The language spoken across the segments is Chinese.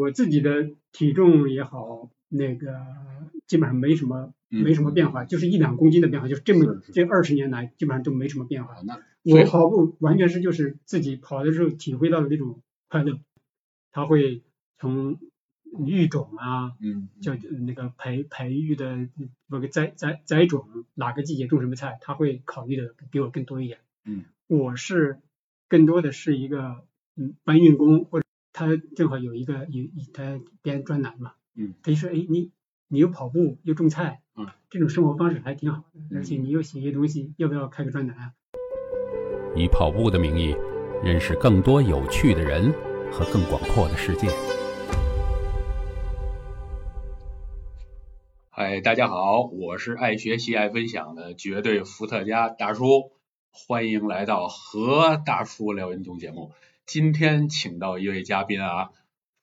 我自己的体重也好，那个基本上没什么没什么变化，就是一两公斤的变化，就是这么这二十年来基本上都没什么变化。那我跑步完全是就是自己跑的时候体会到的那种快乐，他会从育种啊，嗯，叫那个培培育的不个栽栽栽种哪个季节种什么菜，他会考虑的比我更多一点。嗯，我是更多的是一个嗯搬运工或者。他正好有一个有他编专栏嘛，嗯，他就说，哎，你你又跑步又种菜，嗯，这种生活方式还挺好的，而且你又写些东西，要不要开个专栏啊？以跑步的名义，认识更多有趣的人和更广阔的世界。嗨，大家好，我是爱学习爱分享的绝对伏特加大叔，欢迎来到何大叔聊运动节目。今天请到一位嘉宾啊，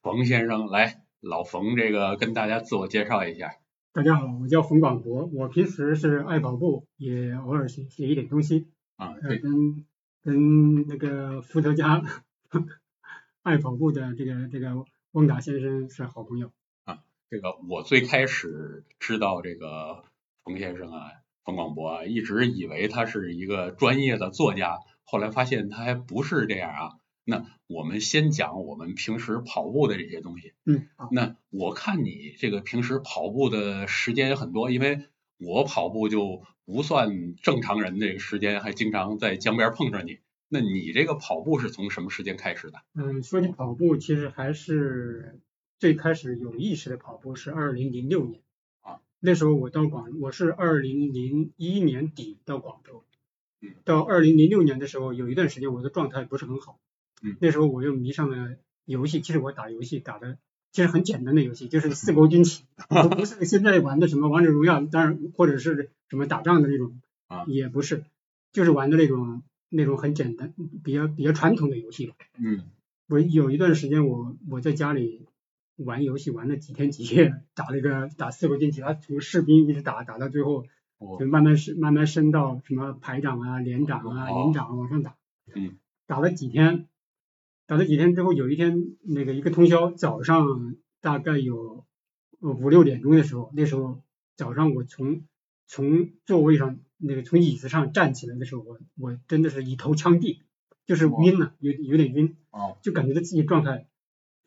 冯先生来，老冯这个跟大家自我介绍一下。大家好，我叫冯广博，我平时是爱跑步，也偶尔写写一点东西啊，对，跟跟那个伏特加 爱跑步的这个这个翁达先生是好朋友啊。这个我最开始知道这个冯先生啊，冯广博啊，一直以为他是一个专业的作家，后来发现他还不是这样啊。那我们先讲我们平时跑步的这些东西。嗯，那我看你这个平时跑步的时间也很多，因为我跑步就不算正常人这个时间，还经常在江边碰着你。那你这个跑步是从什么时间开始的？嗯，说起跑步，其实还是最开始有意识的跑步是二零零六年啊，那时候我到广，我是二零零一年底到广州，嗯，到二零零六年的时候，有一段时间我的状态不是很好。嗯，那时候我又迷上了游戏，其实我打游戏打的其实很简单的游戏，就是四国军棋，不是现在玩的什么王者荣耀，当然或者是什么打仗的那种啊，也不是，就是玩的那种那种很简单、比较比较传统的游戏吧。嗯，我有一段时间我我在家里玩游戏玩了几天几夜，打了一个打四国军棋，他从士兵一直打打到最后，就慢慢升慢慢升到什么排长啊、连长啊、营长往上打，嗯，打了几天。打了几天之后，有一天那个一个通宵，早上大概有五六点钟的时候，那时候早上我从从座位上那个从椅子上站起来的时候，我我真的是一头呛地，就是晕了，有有点晕，就感觉到自己状态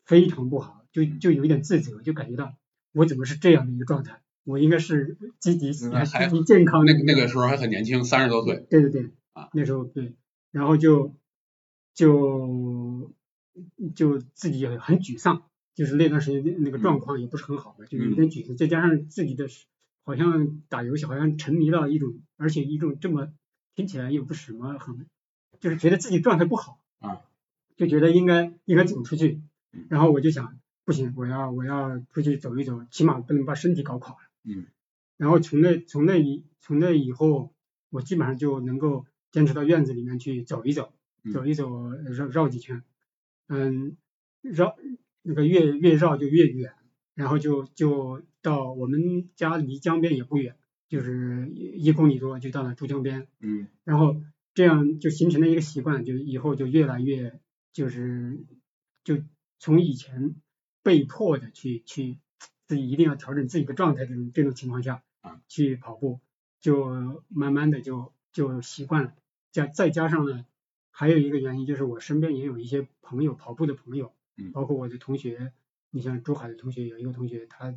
非常不好，就就有一点自责，就感觉到我怎么是这样的一个状态，我应该是积极、积极、健康的。那那个时候还很年轻，三十多岁。对对对，啊，那时候对，然后就。就就自己也很沮丧，就是那段时间那个状况也不是很好的，就有点沮丧，再加上自己的好像打游戏好像沉迷到一种，而且一种这么听起来又不是什么很，就是觉得自己状态不好啊，就觉得应该应该走出去，然后我就想不行，我要我要出去走一走，起码不能把身体搞垮了，嗯，然后从那从那以从那以后，我基本上就能够坚持到院子里面去走一走。走一走，绕绕几圈，嗯，绕那个越越绕就越远，然后就就到我们家离江边也不远，就是一公里多就到了珠江边，嗯，然后这样就形成了一个习惯，就以后就越来越就是就从以前被迫的去去自己一定要调整自己的状态这种这种情况下啊。去跑步，就慢慢的就就习惯了，加再加上呢。还有一个原因就是我身边也有一些朋友跑步的朋友，包括我的同学，你像珠海的同学有一个同学，他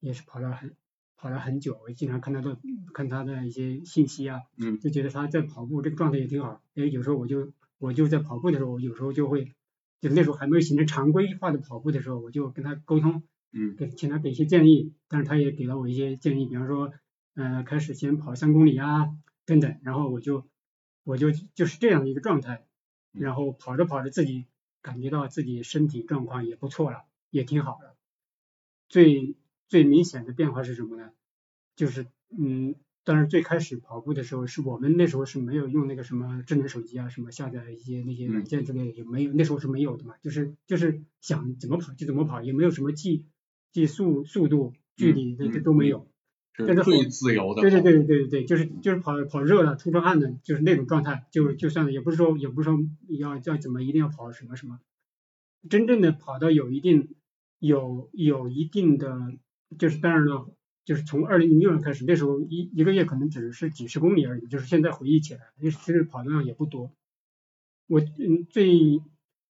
也是跑了很跑了很久，我经常看他的看他的一些信息啊，嗯，就觉得他在跑步这个状态也挺好，哎，有时候我就我就在跑步的时候，我有时候就会，就那时候还没有形成常规化的跑步的时候，我就跟他沟通，嗯，给请他给一些建议，但是他也给了我一些建议，比方说，呃，开始先跑三公里啊等等，然后我就。我就就是这样的一个状态，然后跑着跑着自己感觉到自己身体状况也不错了，也挺好的。最最明显的变化是什么呢？就是嗯，当然最开始跑步的时候，是我们那时候是没有用那个什么智能手机啊，什么下载一些那些软件之类的也没有，那时候是没有的嘛，就是就是想怎么跑就怎么跑，也没有什么计计速速度、距离这这都没有。这是最自由的。对对对对对对，就是就是跑跑热了、出出汗的，就是那种状态，就就算了，也不是说也不是说要要怎么一定要跑什么什么，真正的跑到有一定有有一定的，就是当然了，就是从二零零六年开始，那时候一一个月可能只是几十公里而已，就是现在回忆起来，其实跑的量也不多。我嗯最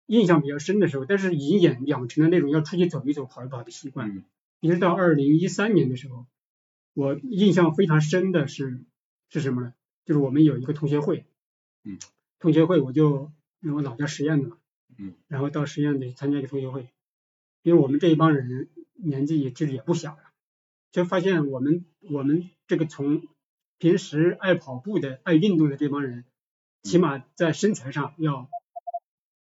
印象比较深的时候，但是已经养养成了那种要出去走一走、跑一跑的习惯。嗯一直到二零一三年的时候，我印象非常深的是是什么呢？就是我们有一个同学会，嗯，同学会我就因为我老家实验的嘛，嗯，然后到实验里参加一个同学会，因为我们这一帮人年纪也其实也不小了，就发现我们我们这个从平时爱跑步的、爱运动的这帮人，起码在身材上要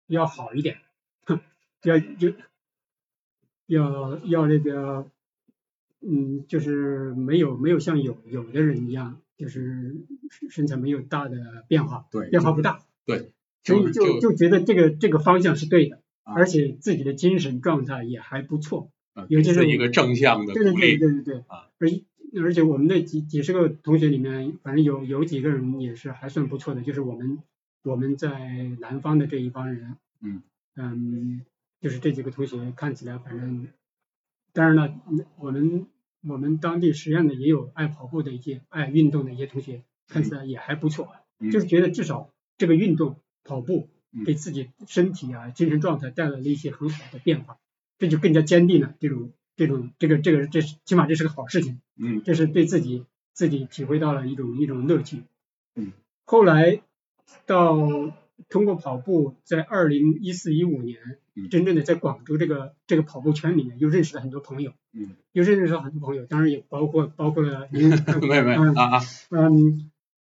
要好一点，要就要要那个，嗯，就是没有没有像有有的人一样，就是身材没有大的变化，对变化不大，对，所以就就就觉得这个这个方向是对的，啊而且自己的精神状态也还不错，啊尤其是是一个正向的对对对。对对对，啊而而且我们那几几十个同学里面，反正有有几个人也是还算不错的，就是我们我们在南方的这一帮人，嗯嗯，就是这几个同学看起来反正，当然了，我们我们当地实验的也有爱跑步的一些爱运动的一些同学，看起来也还不错，嗯。就是觉得至少这个运动跑步嗯。给自己身体啊精神状态带来了一些很好的变化，这就更加坚定了这种这种这个这个这是起码这是个好事情，嗯。这是对自己自己体会到了一种一种乐趣。嗯，后来到通过跑步，在二零一四一五年嗯，真正的在广州这个这个跑步圈里面，又认识了很多朋友，嗯，又认识了很多朋友，当然也包括包括了 您，没有没有啊啊。嗯，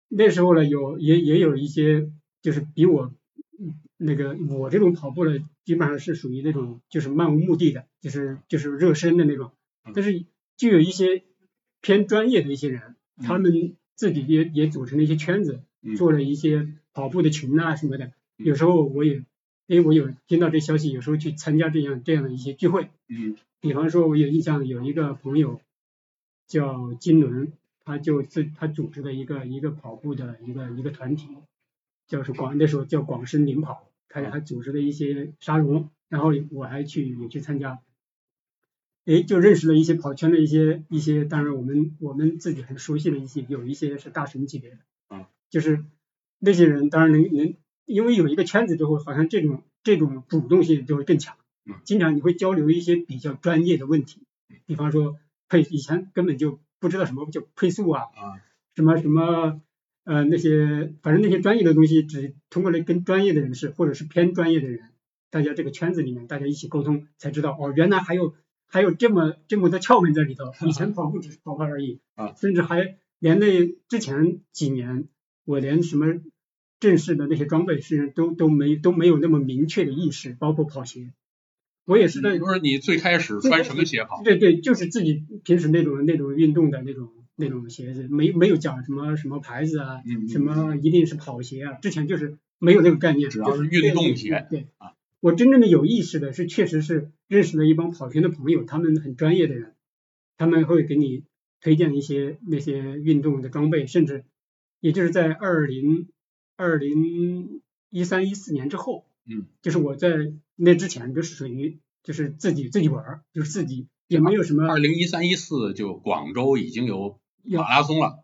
那时候呢，有也也有一些就是比我嗯那个我这种跑步呢，基本上是属于那种就是漫无目的的，就是就是热身的那种嗯，但是就有一些偏专业的一些人，他们自己也也组成了一些圈子，嗯。做了一些跑步的群啊什么的。嗯。有时候我也因为我有听到这消息，有时候去参加这样这样的一些聚会，嗯。比方说，我有印象有一个朋友叫金伦，他就自他组织的一个一个跑步的一个一个团体，叫是广那时候叫广深领跑，他还组织了一些沙龙，然后我还去也去参加，诶，就认识了一些跑圈的一些一些，当然我们我们自己很熟悉的一些，有一些是大神级别的，啊，就是那些人当然能能，因为有一个圈子之后，好像这种这种主动性就会更强嗯，经常你会交流一些比较专业的问题，比方说配以前根本就不知道什么叫配速啊，啊。什么什么呃那些，反正那些专业的东西，只通过了跟专业的人士或者是偏专业的人，大家这个圈子里面大家一起沟通，才知道哦，原来还有还有这么这么多窍门在里头。以前跑步只是跑跑而已啊，甚至还连那之前几年，我连什么正式的那些装备是都都没都没有那么明确的意识，包括跑鞋。我也是在不是你最开始穿什么鞋好？对对，就是自己平时那种那种运动的那种那种鞋子，没没有讲什么什么牌子啊，嗯，什么一定是跑鞋啊，之前就是没有那个概念，只要是就是运动鞋对啊，我真正的有意识的是，确实是认识了一帮跑圈的朋友，他们很专业的人，他们会给你推荐一些那些运动的装备，甚至也就是在二零二零一三一四年之后，嗯，就是我在那之前就是属于就是自己自己玩儿，就是自己也没有什么二零一三一四就广州已经有有马拉松了，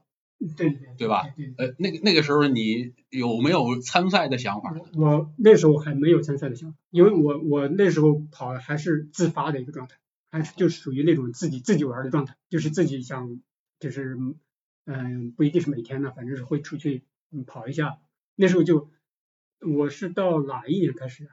对对对吧？对对呃，那个那个时候你有没有参赛的想法？我我那时候还没有参赛的想法，因为我我那时候跑还是自发的一个状态，还是就属于那种自己自己玩的状态，就是自己想就是嗯、不一定是每天呢，反正是会出去嗯跑一下。那时候就我是到哪一年开始啊？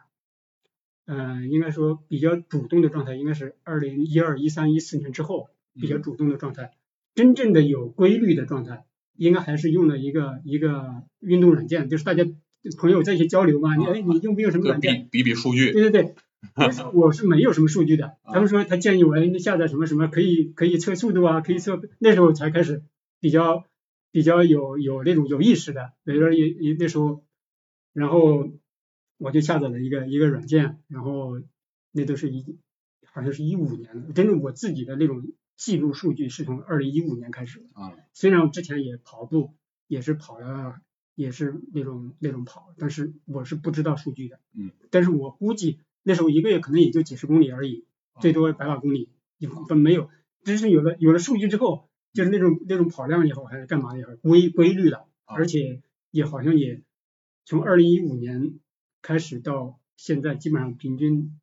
嗯、应该说比较主动的状态应该是二零一二、一三、一四年之后比较主动的状态，真正的有规律的状态，应该还是用了一个一个运动软件，就是大家朋友在一起交流嘛，你哎你用不用什么软件？比比数据，对对对，那时候我是没有什么数据的，啊他们说他建议我哎你下载什么什么可以可以测速度啊，可以测，那时候才开始比较比较有有那种有意识的，比如说也也那时候，然后我就下载了一个一个软件，然后那都是一好像是一五年的，真正我自己的那种记录数据是从二零一五年开始的。啊，虽然我之前也跑步，也是跑了，也是那种那种跑，但是我是不知道数据的。嗯。但是我估计那时候一个月可能也就几十公里而已，最多百把公里，也不没有，只是有了有了数据之后，就是那种那种跑量也好，还是干嘛也好，规规律的，而且也好像也从二零一五年开始到现在，基本上平均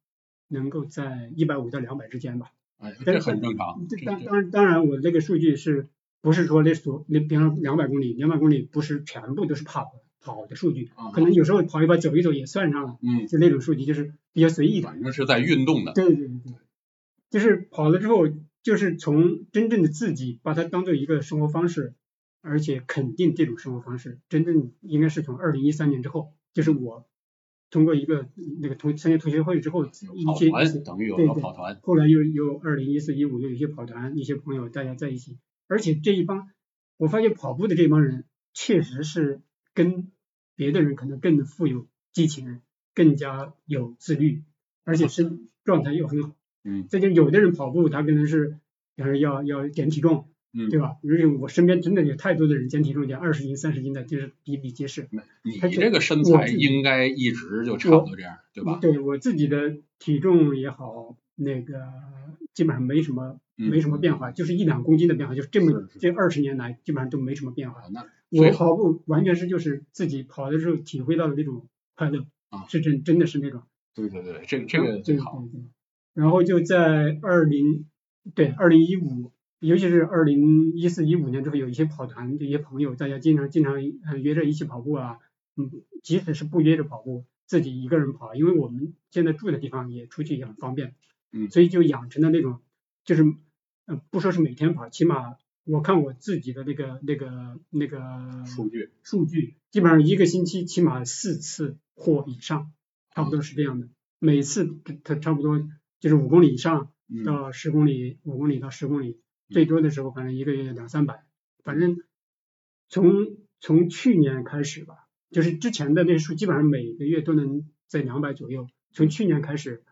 能够在一百五到两百之间吧。哎，这很正常。这当当当然，我这个数据是不是说那所那比方两百公里，两百公里不是全部都是跑跑的数据，可能有时候跑一跑走一走也算上了。嗯，就那种数据就是比较随意的。反正是在运动的。对对对对，就是跑了之后，就是从真正的自己把它当做一个生活方式，而且肯定这种生活方式，真正应该是从二零一三年之后，就是我。通过一个那个同参加同学会之后，一些等于有了跑团，后来又又二零一四一五又有一些跑团，一些朋友大家在一起，而且这一帮我发现跑步的这帮人确实是跟别的人可能更富有激情，更加有自律，而且身状态又很好。嗯，这就有的人跑步他可能是要要要减体重。嗯，对吧？因为我身边真的有太多的人减体重减二十斤、三十斤的，就是比比皆是。你这个身材应该一直就差不多这样，对吧？对我自己的体重也好，那个基本上没什么没什么变化，就是一两公斤的变化，就是这么这二十年来基本上都没什么变化。那我跑步完全是就是自己跑的时候体会到的那种快乐啊，是真真的是那种。对对对，这这个最好。然后就在二零对二零一五。尤其是二零一四一五年之后，有一些跑团的一些朋友，大家经常经常约着一起跑步啊，嗯，即使是不约着跑步，自己一个人跑，因为我们现在住的地方也出去也很方便，嗯，所以就养成了那种，就是嗯，不说是每天跑，起码我看我自己的那个那个那个数据数据，基本上一个星期起码四次或以上，差不多是这样的，每次它差不多就是五公里以上到十公里，五公里到十公里。最多的时候，反正一个月两三百，反正从从去年开始吧，就是之前的那数基本上每个月都能在两百左右。从去年开始，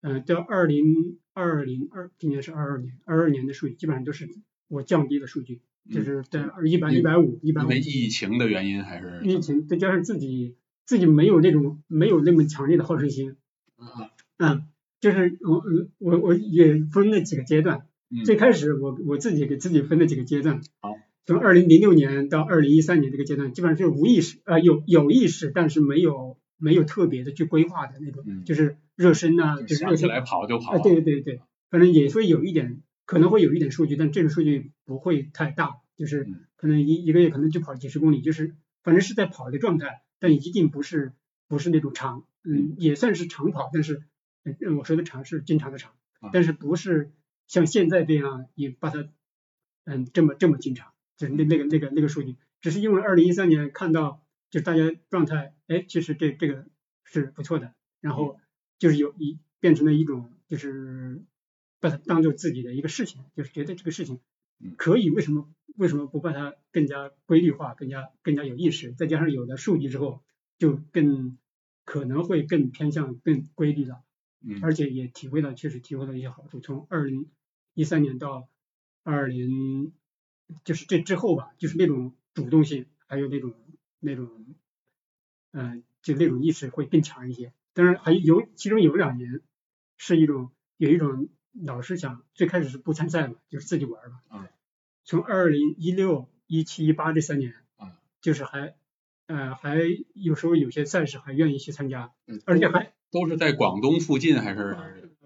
嗯，到二零二零二，今年是二二年，二二年的数据基本上都是我降低的数据，就是在一百一百五一百五。因为疫情的原因还是？疫情再加上自己自己没有那种没有那么强烈的好胜心，啊嗯，就是我我我也分了几个阶段。最开始我我自己给自己分了几个阶段，好，从二零零六年到二零一三年这个阶段，基本上是无意识呃有有意识，但是没有没有特别的去规划的那种，就是热身呐，就是热起来跑就跑，对对对，反正也会有一点，可能会有一点数据，但这个数据不会太大，就是可能一一个月可能就跑几十公里，就是反正是在跑的状态，但一定不是不是那种长，嗯，也算是长跑，但是嗯我说的长是经常的长，但是不是。像现在这样，也把它，嗯，这么这么经常，就是那那个那个那个数据，只是因为二零一三年看到，就是大家状态，哎，其实这这个是不错的，然后就是有一变成了一种，就是把它当做自己的一个事情，就是觉得这个事情可以，为什么为什么不把它更加规律化，更加更加有意识，再加上有了数据之后，就更可能会更偏向更规律了。而且也体会到，确实体会到一些好处。从二零一三年到二零，就是这之后吧，就是那种主动性，还有那种那种，嗯，就那种意识会更强一些。当然还有其中有两年是一种有一种老是想，最开始是不参赛嘛，就是自己玩嘛。嗯。从二零一六、一七、一八这三年，嗯，就是还呃还有时候有些赛事还愿意去参加，而且还。都是在广东附近还是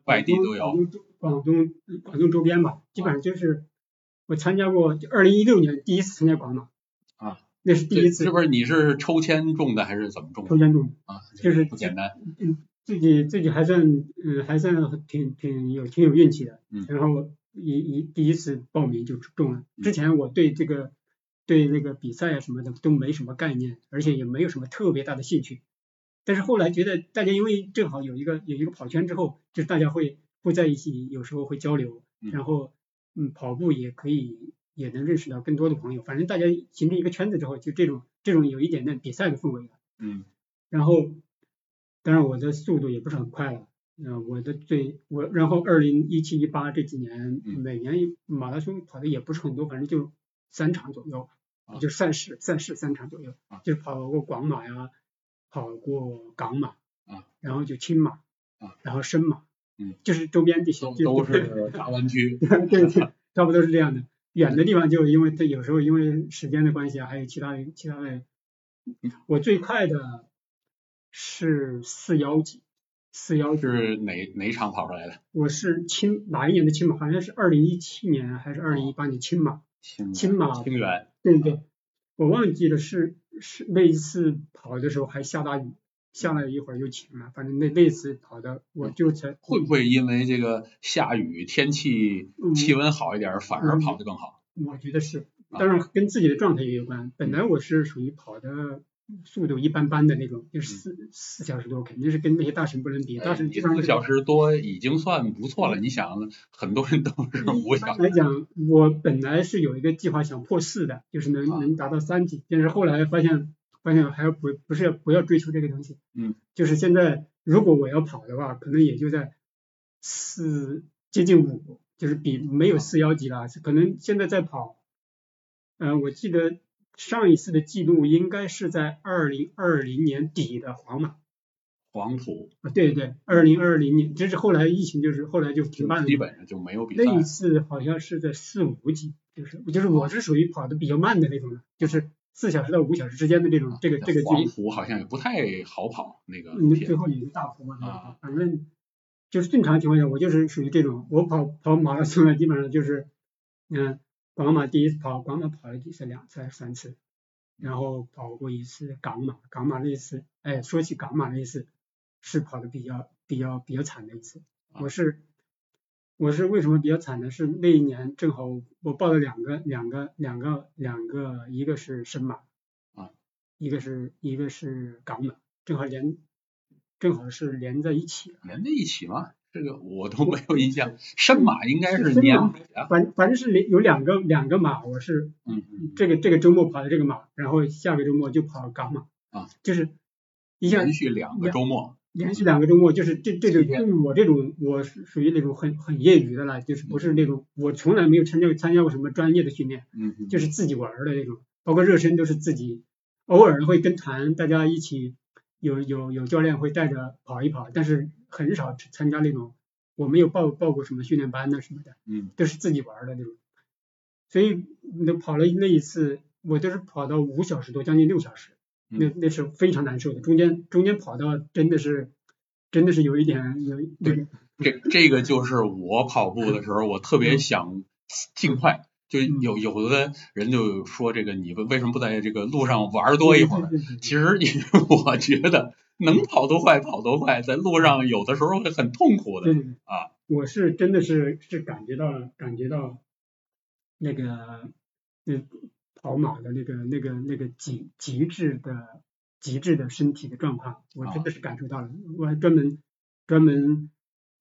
外地都有？广东广东周边吧，基本上就是我参加过，二零一六年第一次参加广马啊，那是第一次。是不是你是抽签中的还是怎么中的？抽签中的啊，就是不简单。嗯，自己自己还算嗯还算挺挺有挺有运气的。嗯。然后一一第一次报名就中了。之前我对这个对那个比赛啊什么的都没什么概念，而且也没有什么特别大的兴趣。但是后来觉得大家因为正好有一个有一个跑圈之后，就是大家会会在一起，有时候会交流，然后嗯跑步也可以也能认识到更多的朋友。反正大家形成一个圈子之后，就这种这种有一点点比赛的氛围了。嗯。然后当然我的速度也不是很快了，嗯，我的最我然后二零一七一八这几年每年马拉松跑的也不是很多，反正就三场左右，就赛事赛事三场左右，就是跑过广马呀。跑过港马啊，然后就青马啊，然后深马，嗯，就是周边地区都都是大湾区。对对，差不多是这样的。远的地方就因为它有时候因为时间的关系啊，还有其他的其他的，我最快的是四幺几，四幺几，是哪哪场跑出来的？我是青哪一年的青马？好像是二零一七年还是二零一八年青马？清青马清远。对对，我忘记了是是那一次跑的时候还下大雨，下了一会儿又晴了，反正那那次跑的我就才会不会因为这个下雨天气嗯气温好一点，反而跑得更好？我觉得是，啊当然跟自己的状态也有关。本来我是属于跑的速度一般般的那种，就是四四小时多，肯定是跟那些大神不能比。大神你基本上四小时多已经算不错了。你想，很多人都 是五一小时。般来讲，我本来是有一个计划想破四的，就是能啊能达到三级，但是后来发现发现还要不不是要不要追求这个东西，嗯，就是现在如果我要跑的话，可能也就在四接近五，就是比没有四幺级了，可能现在在跑，呃，我记得上一次的记录应该是在二零二零年底的皇马，黄土啊，对对，二零二零年，这是后来疫情就是后来就停办了基，本上就没有比赛。那一次好像是在四五级，就是就是我是属于跑的比较慢的那种，就是四小时到五小时之间的这种这个这个距离，黄土好像也不太好跑那个最。后也是大幅嘛，啊。反正就是正常情况下，我就是属于这种，我跑跑马拉松呢，基本上就是，嗯，广马第一次跑，广马跑了几次，两次还是三次，然后跑过一次港马，港马那一次，哎，说起港马那一次，是跑的比较比较比较惨的一次，啊我是我是为什么比较惨呢？是那一年正好我报了两个两个两个两个，一个是深马啊，一个是一个是港马，正好连正好是连在一起的。连在一起吗？这个我都没有印象。深马应该是年尾啊。反反正是连有两个两个马，我是嗯嗯，这个这个周末跑的这个马，然后下个周末就跑港马啊，就是一下连续两个周末。连续两个周末，就是这这种对于我这种我是属于那种很很业余的了，就是不是那种我从来没有参加参加过什么专业的训练，嗯嗯，就是自己玩的那种，包括热身都是自己，偶尔会跟团大家一起有有有教练会带着跑一跑，但是很少参加那种，我没有报报过什么训练班呐什么的。嗯都是自己玩儿的那种，所以那跑了那一次，我都是跑到五小时多，将近六小时，那嗯那是非常难受的。中间中间跑到真的是真的是有一点有那个这这个就是我跑步的时候，我特别想尽快。就嗯有有的人就说这个你为为什么不在这个路上玩多一会儿？其实你我觉得能跑多快跑多快，在路上有的时候会很痛苦的啊。我是真的是是感觉到感觉到那个那跑马的那个那个那个极极致的极致的身体的状况，我真的是感受到了。我还专门专门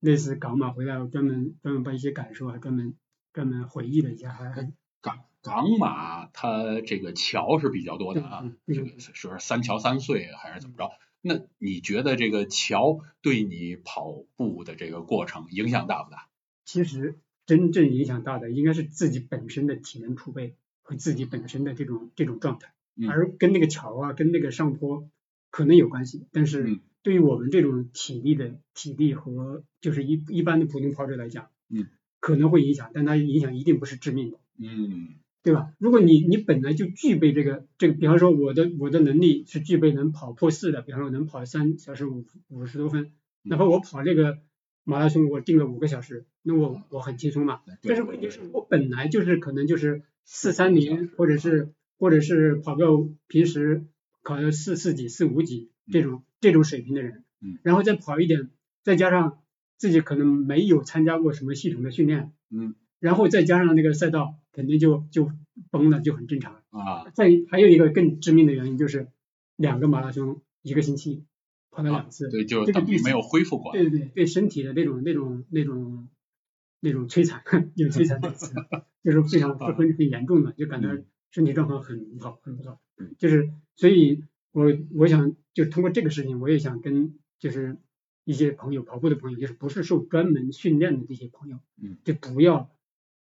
那次港马回来，我专门专门把一些感受还专门专门回忆了一下，还还港港马它这个桥是比较多的啊嗯，这个是是三桥三隧还是怎么着？那你觉得这个桥对你跑步的这个过程影响大不大？其实真正影响大的应该是自己本身的体能储备和自己本身的这种这种状态，嗯而跟那个桥啊，跟那个上坡可能有关系，但是嗯对于我们这种体力的体力和就是一一般的普通跑者来讲，嗯，可能会影响，但它影响一定不是致命的，嗯。对吧？如果你你本来就具备这个这个，比方说我的我的能力是具备能跑破四的，比方说能跑三小时五五十多分，哪怕我跑这个马拉松我定了五个小时，那我我很轻松嘛。但是问题是我本来就是可能就是四三零，或者是或者是跑个平时考个四四几四五几这种这种水平的人嗯，然后再跑一点，再加上自己可能没有参加过什么系统的训练，嗯然后再加上那个赛道，肯定就就崩了，就很正常。啊再还有一个更致命的原因就是两个马拉松一个星期跑了两次，对，就这个没有恢复过来。对对对，对身体的那种那种那种那种摧残，有摧残就是非常是很很严重的，就感到嗯身体状况很不好，很不好。就是所以我我想就通过这个事情，我也想跟就是一些朋友跑步的朋友，就是不是受专门训练的这些朋友，嗯，就不要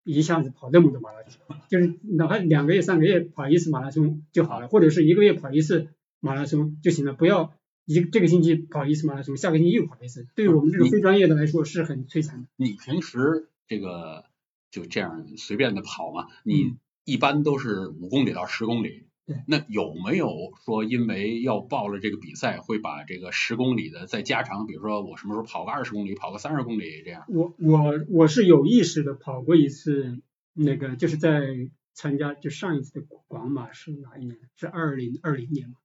一下子跑那么多马拉松，就是哪怕两个月、三个月跑一次马拉松就好了，或者是一个月跑一次马拉松就行了，不要一这个星期跑一次马拉松，下个星期又跑一次，对于我们这种非专业的来说是很摧残的。你平时这个就这样随便的跑嘛？你嗯一般都是五公里到十公里对。那有没有说因为要报了这个比赛，会把这个十公里的再加长？比如说我什么时候跑个二十公里，跑个三十公里这样？我我我是有意识的跑过一次，那个就是在参加就上一次的广马是哪一年？是二零二零年嘛？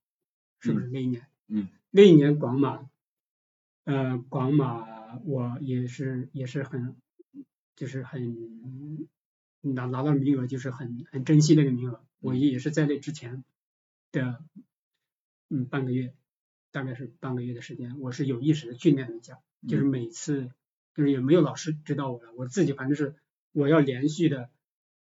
是不是那一年？嗯，那一年广马，呃，广马我也是也是很就是很拿拿到名额，就是很很珍惜那个名额。我也是在那之前的嗯半个月，大概是半个月的时间，我是有意识的训练了一下，就是每次就是也没有老师指导我了，我自己反正是我要连续的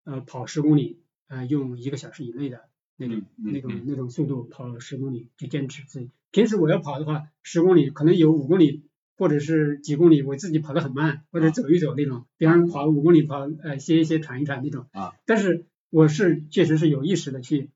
呃跑十公里，呃用一个小时以内的那种、那种嗯。那种速度跑十公里，就坚持自己。平时我要跑的话，十公里可能有五公里或者是几公里，我自己跑得很慢，或者走一走那种，比方跑五公里跑呃歇一歇喘一喘那种啊。但是我是确实是有意识的去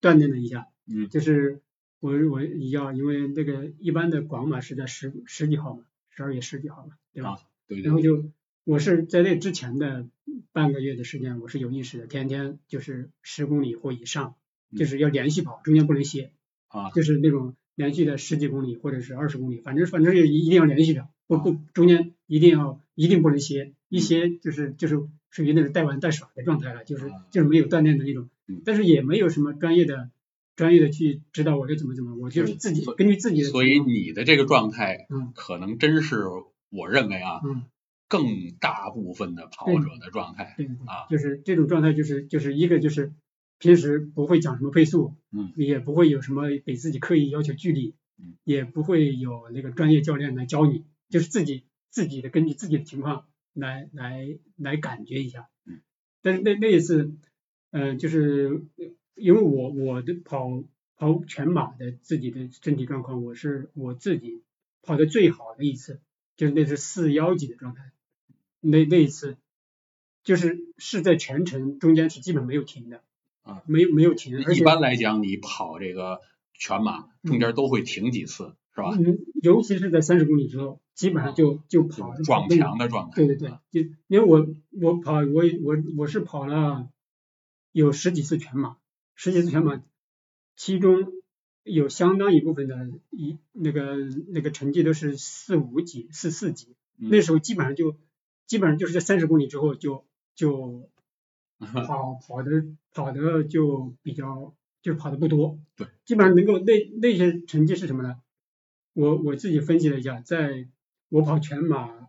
锻炼了一下，嗯。就是我我要因为那个一般的广马是在十十几号嘛，十二月十几号嘛，对吧？啊对对然后就我是在那之前的半个月的时间，我是有意识的，天天就是十公里或以上，嗯就是要连续跑，中间不能歇，啊。就是那种连续的十几公里或者是二十公里，反正反正是一定要连续的，不不中间一定要一定不能歇，一些就是就是属于那种带玩带耍的状态了，就是啊。就是没有锻炼的那种嗯，但是也没有什么专业的专业的去指导我该怎么怎么，我就是自己根据自己的所以你的这个状态，嗯。可能真是我认为啊，嗯。更大部分的跑者的状态。对啊，就是这种状态，就是就是一个就是平时不会讲什么配速，嗯，也不会有什么给自己刻意要求距离，嗯，也不会有那个专业教练来教你，就是自己自己的根据自己的情况来来来感觉一下，嗯，但是那那一次，呃，就是因为我我的跑跑全马的自己的身体状况，我是我自己跑的最好的一次，就是那是四幺几的状态。那那一次，就是是在全程中间是基本没有停的，啊，没有没有停，一般来讲，你跑这个全马中间都会停几次，是吧？嗯，尤其是在三十公里之后，基本上就就跑撞墙的状态。对对对，就因为我我跑我我我是跑了有十几次全马，十几次全马，其中有相当一部分的一那个那个成绩都是四五几四四级，嗯那时候基本上就基本上就是在三十公里之后就就 跑跑的跑的就比较就跑的不多，对，基本上能够那那些成绩是什么呢？我我自己分析了一下，在我跑全马，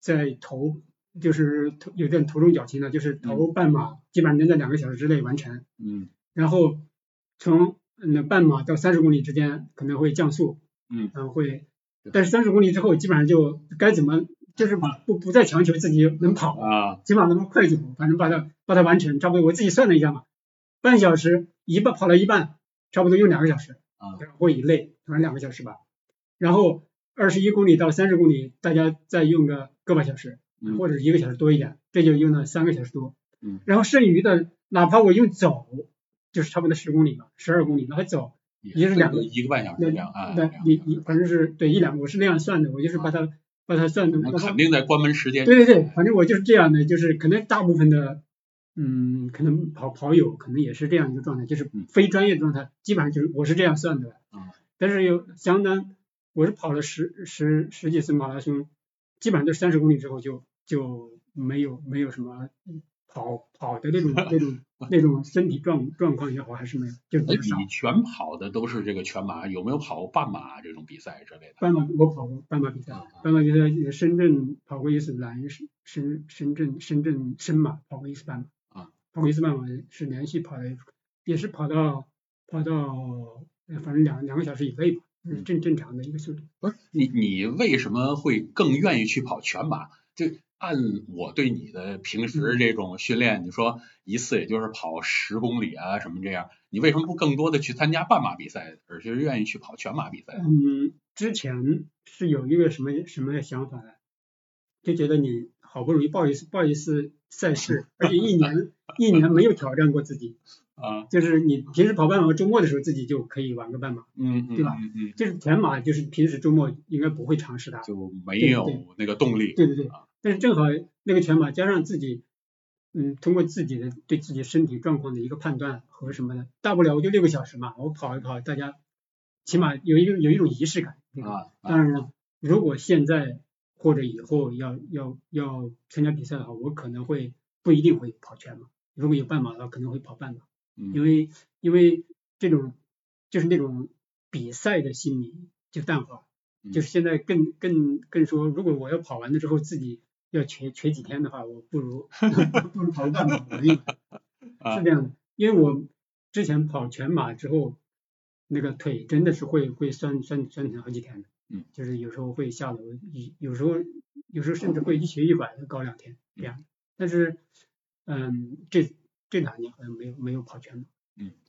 在头就是头有点头重脚轻的，就是头半马基本上能在两个小时之内完成，嗯。然后从那半马到三十公里之间可能会降速，嗯。嗯会，但是三十公里之后基本上就该怎么就是不不再强求自己能跑，啊。起码能快就跑，反正把它把它完成，差不多我自己算了一下嘛，半小时一半跑了一半，差不多用两个小时，啊。或以内，反正两个小时吧。然后二十一公里到三十公里，大家再用个个把小时，嗯或者一个小时多一点，这就用了三个小时多。嗯，然后剩余的，哪怕我用走，就是差不多十公里吧，十二公里，哪怕走，也是两个一个半小那时两啊，那两你你反正是对一两，我是那样算的，我就是把它把它算的，那肯定在关门时间。对对对，反正我就是这样的，就是可能大部分的，嗯，可能跑跑友可能也是这样一个状态，就是嗯非专业状态，基本上就是我是这样算的。嗯但是有相当，我是跑了十十十几次马拉松，基本上都是三十公里之后就就没有没有什么跑跑的那种 那种那种身体状状况也好，还是没有，就比哎，较少。你全跑的都是这个全马，有没有跑过半马这种比赛之类的？半马我跑过半马比赛啊，半马比赛深圳跑过一次南深深深圳深圳深马跑过一次半马啊，跑过一次半马是连续跑的，也是跑到跑到呃反正两两个小时以内吧，嗯正正常的一个速度。不是你，你为什么会更愿意去跑全马？就按我对你的平嗯时这种训练，你说一次也就是跑十公里啊什么这样，你为什么不更多的去参加半马比赛，而是愿意去跑全马比赛？嗯，之前是有一个什么什么想法呢？就觉得你好不容易报一次报一次赛事，而且一年一年没有挑战过自己，啊，就是你平时跑半马，周末的时候自己就可以玩个半马，嗯嗯对吧？嗯嗯，就是全马，就是平时周末应该不会尝试它。就没有那个动力。对对对。啊，但是正好那个全马加上自己，嗯，通过自己的对自己身体状况的一个判断和什么的，大不了我就六个小时嘛，我跑一跑，大家起码有一个有一种仪式感。对吧啊，啊。当然了，如果现在或者以后要要要参加比赛的话，我可能会不一定会跑全马，如果有半马的话，可能会跑半马，嗯因为因为这种就是那种比赛的心理就淡化，嗯。就是现在更更更说，如果我要跑完了之后自己要瘸瘸几天的话，我不如 不如跑个半马容易，啊。是这样的，因为我之前跑全马之后，那个腿真的是会会酸酸酸疼好几天的，嗯，就是有时候会下楼，一有时候有时候甚至会一瘸一拐的搞两天这样，但是嗯，这这两年好像没有没有跑全马，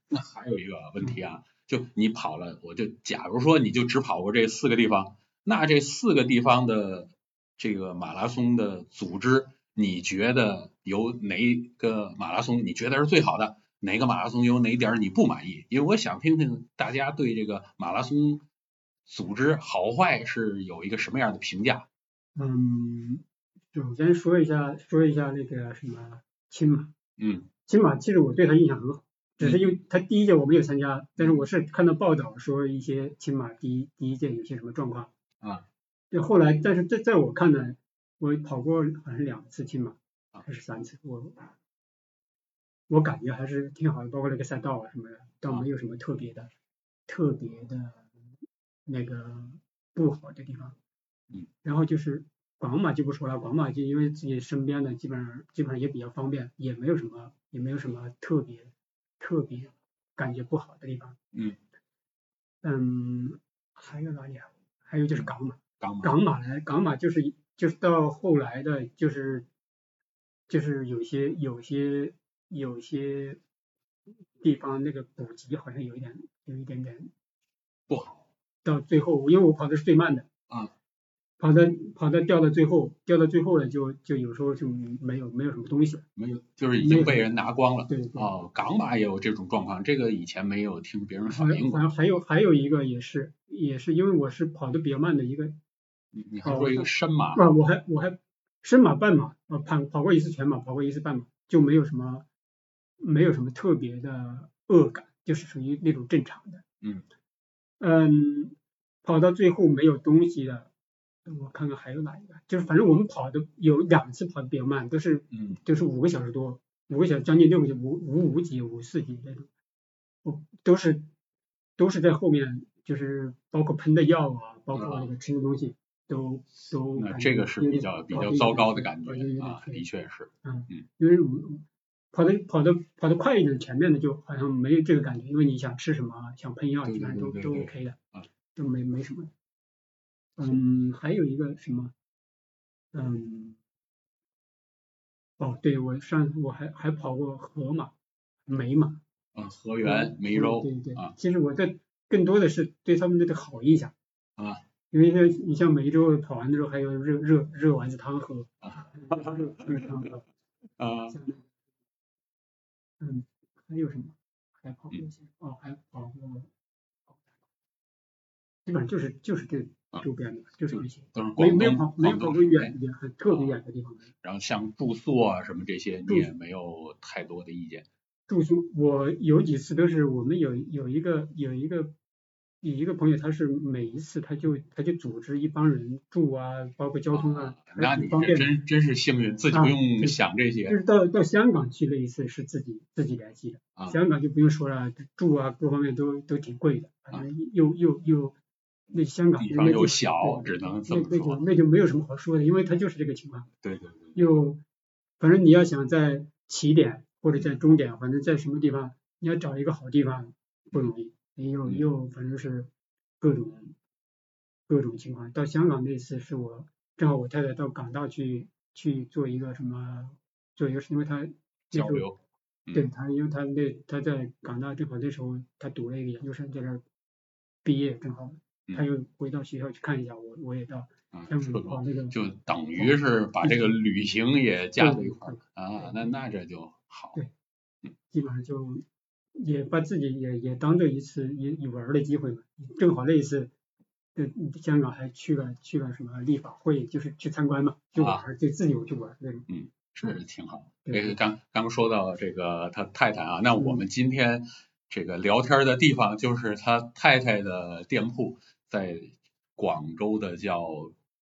那还有一个问题啊，就你跑了，我就假如说你就只跑过这四个地方，那这四个地方的这个马拉松的组织，你觉得有哪个马拉松你觉得是最好的？哪个马拉松有哪点你不满意？因为我想听听大家对这个马拉松组织好坏是有一个什么样的评价。嗯，首先说一下说一下那个什么青马，嗯青马其实我对他印象很好，只是因为他第一届我没有参加，但是我是看到报道说一些青马第一第一届有些什么状况。啊，就后来但是在在我看来，我跑过好像两次青马啊。还是三次，我我感觉还是挺好的，包括那个赛道啊什么的，倒没有什么特别的特别的那个不好的地方。嗯，然后就是广马就不说了，广马就因为自己身边的基本上基本上也比较方便，也没有什么也没有什么特别特别感觉不好的地方。嗯嗯，还有哪里啊？还有就是港马，港马港马呢港马就是就是到后来的，就是就是有些有些有些地方那个补给好像有一点有一点点不好到最后，因为我跑的是最慢的，啊，跑到跑到掉到最后，掉到最后了就就有时候就没有没有什么东西了，没有，就是已经被人拿光了。对对。哦，港马也有这种状况，这个以前没有听别人好反映过。像好像还有还有一个也是也是因为我是跑的比较慢的一个你你还说一个深马啊，我还我还深马半马啊跑跑过一次全马，跑过一次半马，就没有什么没有什么特别的恶感，就是属于那种正常的。嗯嗯，跑到最后没有东西的，我看看还有哪一个，就是反正我们跑的有两次跑的比较慢，都是嗯就是五个小时多，五个小时将近六个小时，五五五几五四几那种，我都是都是在后面，就是包括喷的药啊，包括那个吃的东西都都那这个是比较比较糟糕的感觉啊，的确是。嗯因为我跑的跑的跑的快一点，前面的就好像没有这个感觉，因为你想吃什么，想喷药，对基本上都都 OK 的啊，都没没什么。嗯，还有一个什么，嗯，哦，对我上我还还跑过河马、美马、啊，河源、梅对州对对啊，其实我对更多的是对他们的好印象啊，因为像你像梅州跑完的时候还有热热热丸子汤喝啊，热热汤喝。啊嗯，还有什么？还跑过哦，还跑过，基本上就是就是这啊周边的，就是这些，都是没没有跑没有跑过远的，很特别远的地方。然后像住宿啊什么这些，你也没有太多的意见。住宿我有几次都是我们有有一个有一个有一个朋友，他是每一次他就他就组织一帮人住啊，包括交通啊，那你。真真是幸运，自己啊不用想这些就是到到香港去那一次是自己自己联系的，啊香港就不用说了，住啊各方面都都挺贵的，反正又又又那香港地方又小，只能这那那就。那就没有什么好说的，因为它就是这个情况。对对对，又反正你要想在起点或者在终点，反正在什么地方，你要找一个好地方不容易，你又嗯又反正是各种各种情况。到香港那次是我正好我太太到港大去去做一个什么做一个，因为她交流。嗯对他，因为他那他在港大正好那时候他读了一个研究生，在这儿毕业正好，他嗯又回到学校去看一下我，我也到啊，那个就等于是把这个旅行也加在一块儿对啊，那那这就好。对。基本上就也把自己也也当做一次一一玩儿的机会嘛，正好那一次，呃，香港还去了去了什么立法会，就是去参观嘛，就玩儿，就自由去玩儿那种。嗯，是挺好。这对。个刚刚说到这个他太太啊，那我们今天这个聊天的地方就是他太太的店铺，在广州的叫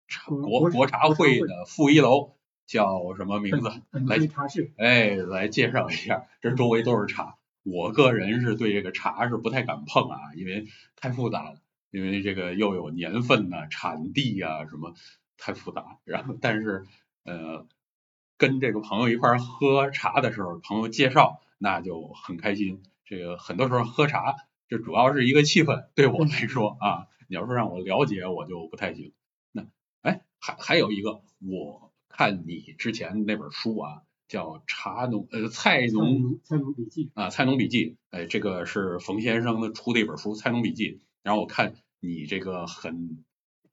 茶国国茶会会的负一楼，叫什么名字？来茶室，哎，来介绍一下，这周围都是茶。我个人是对这个茶是不太敢碰啊，因为太复杂了，因为这个又有年份呐、产地啊、什么，太复杂。然后，但是呃，跟这个朋友一块儿喝茶的时候，朋友介绍，那就很开心。这个很多时候喝茶，这主要是一个气氛，对我来说啊，你要说让我了解，我就不太行。那哎，还还有一个，我看你之前那本书啊，叫《茶农呃菜农菜农笔记，啊菜农笔记》，哎，这个是冯先生的出的一本书《菜农笔记》，然后我看你这个很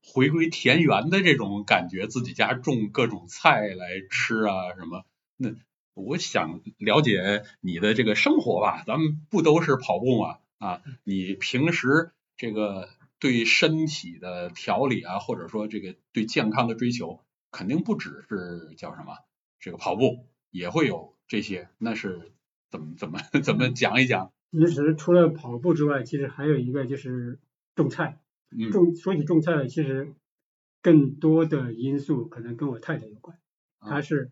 回归田园的这种感觉，自己家种各种菜来吃啊什么，那我想了解你的这个生活吧，咱们不都是跑步吗？啊，你平时这个对身体的调理啊，或者说这个对健康的追求，肯定不只是叫什么这个跑步，也会有这些，那是怎么怎么怎么讲一讲？其实除了跑步之外，其实还有一个就是种菜。嗯种说起种菜，其实更多的因素可能跟我太太有关。啊她是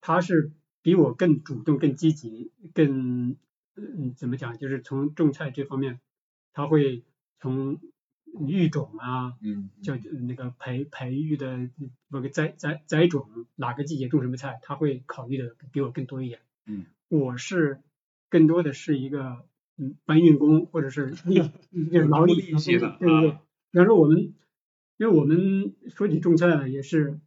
她是比我更主动、更积极、更嗯怎么讲，就是从种菜这方面，他会从育种啊，嗯叫那个培培育的那个栽栽栽种，哪个季节种什么菜，他会考虑的比我更多一点。嗯，我是更多的是一个嗯搬运工或者是 力就是劳力一些的对对对啊。比方说我们，因为我们说起种菜呢也是。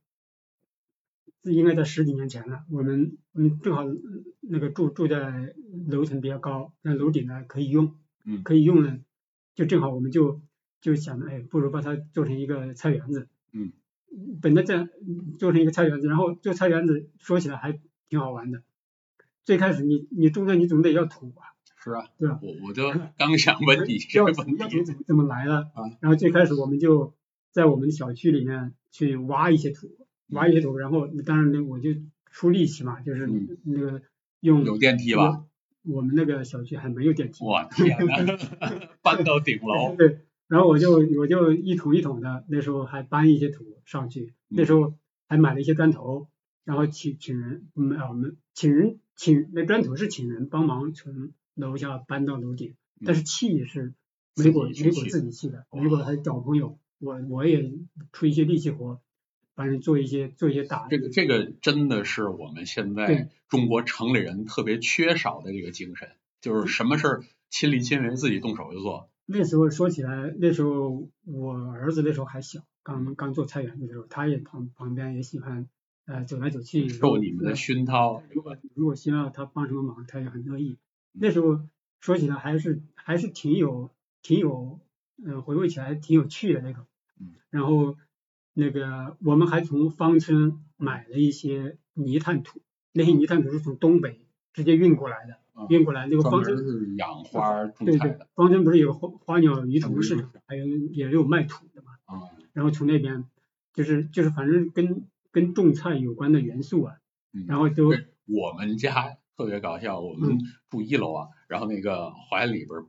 应该在十几年前了，我们嗯正好嗯那个住住在楼层比较高，那楼顶呢可以用，嗯可以用呢，就正好我们就就想着，哎，不如把它做成一个菜园子。嗯。本来这样做成一个菜园子，然后做菜园子说起来还挺好玩的。最开始你你种菜你总得要土吧，是啊，对吧？我我就刚想问你这要个问题土要土怎么怎么来的啊？然后最开始我们就在我们小区里面去挖一些土，挖一些土，然后当然呢我就出力气嘛，就是嗯那个用有电梯吧？我们那个小区还没有电梯。我 天呐，搬到顶楼，对，然后我就我就一桶一桶的，那时候还搬一些土上去，那时候还买了一些砖头，然后请请人，嗯啊我们请人请那砖头是请人帮忙从楼下搬到楼顶，但是砌是梅果梅果自己去砌自己砌的，哇梅果还找朋友，我我也出一些力气活，反正做一些做一些打这个这个真的是我们现在中国城里人特别缺少的这个精神，就是什么事儿亲力亲为，自己动手就做。那时候说起来，那时候我儿子那时候还小，刚刚做菜园子的时候，他也旁旁边也喜欢呃走来走去，受你们的熏陶，如果如果需要他帮什么忙，他也很乐意。那时候说起来还是还是挺有挺有，嗯、回味起来挺有趣的那个嗯。然后那个我们还从芳村买了一些泥炭土，那些泥炭土是从东北直接运过来的，嗯运过来那个专门芳村。是养花种菜的，，芳村不是有个花花鸟鱼虫市嗯场，还有也有卖土的嘛。啊，然后从那边就是就是反正跟跟种菜有关的元素啊，嗯然后都对我们家特别搞笑，我们住一楼啊，然后那个花园里边儿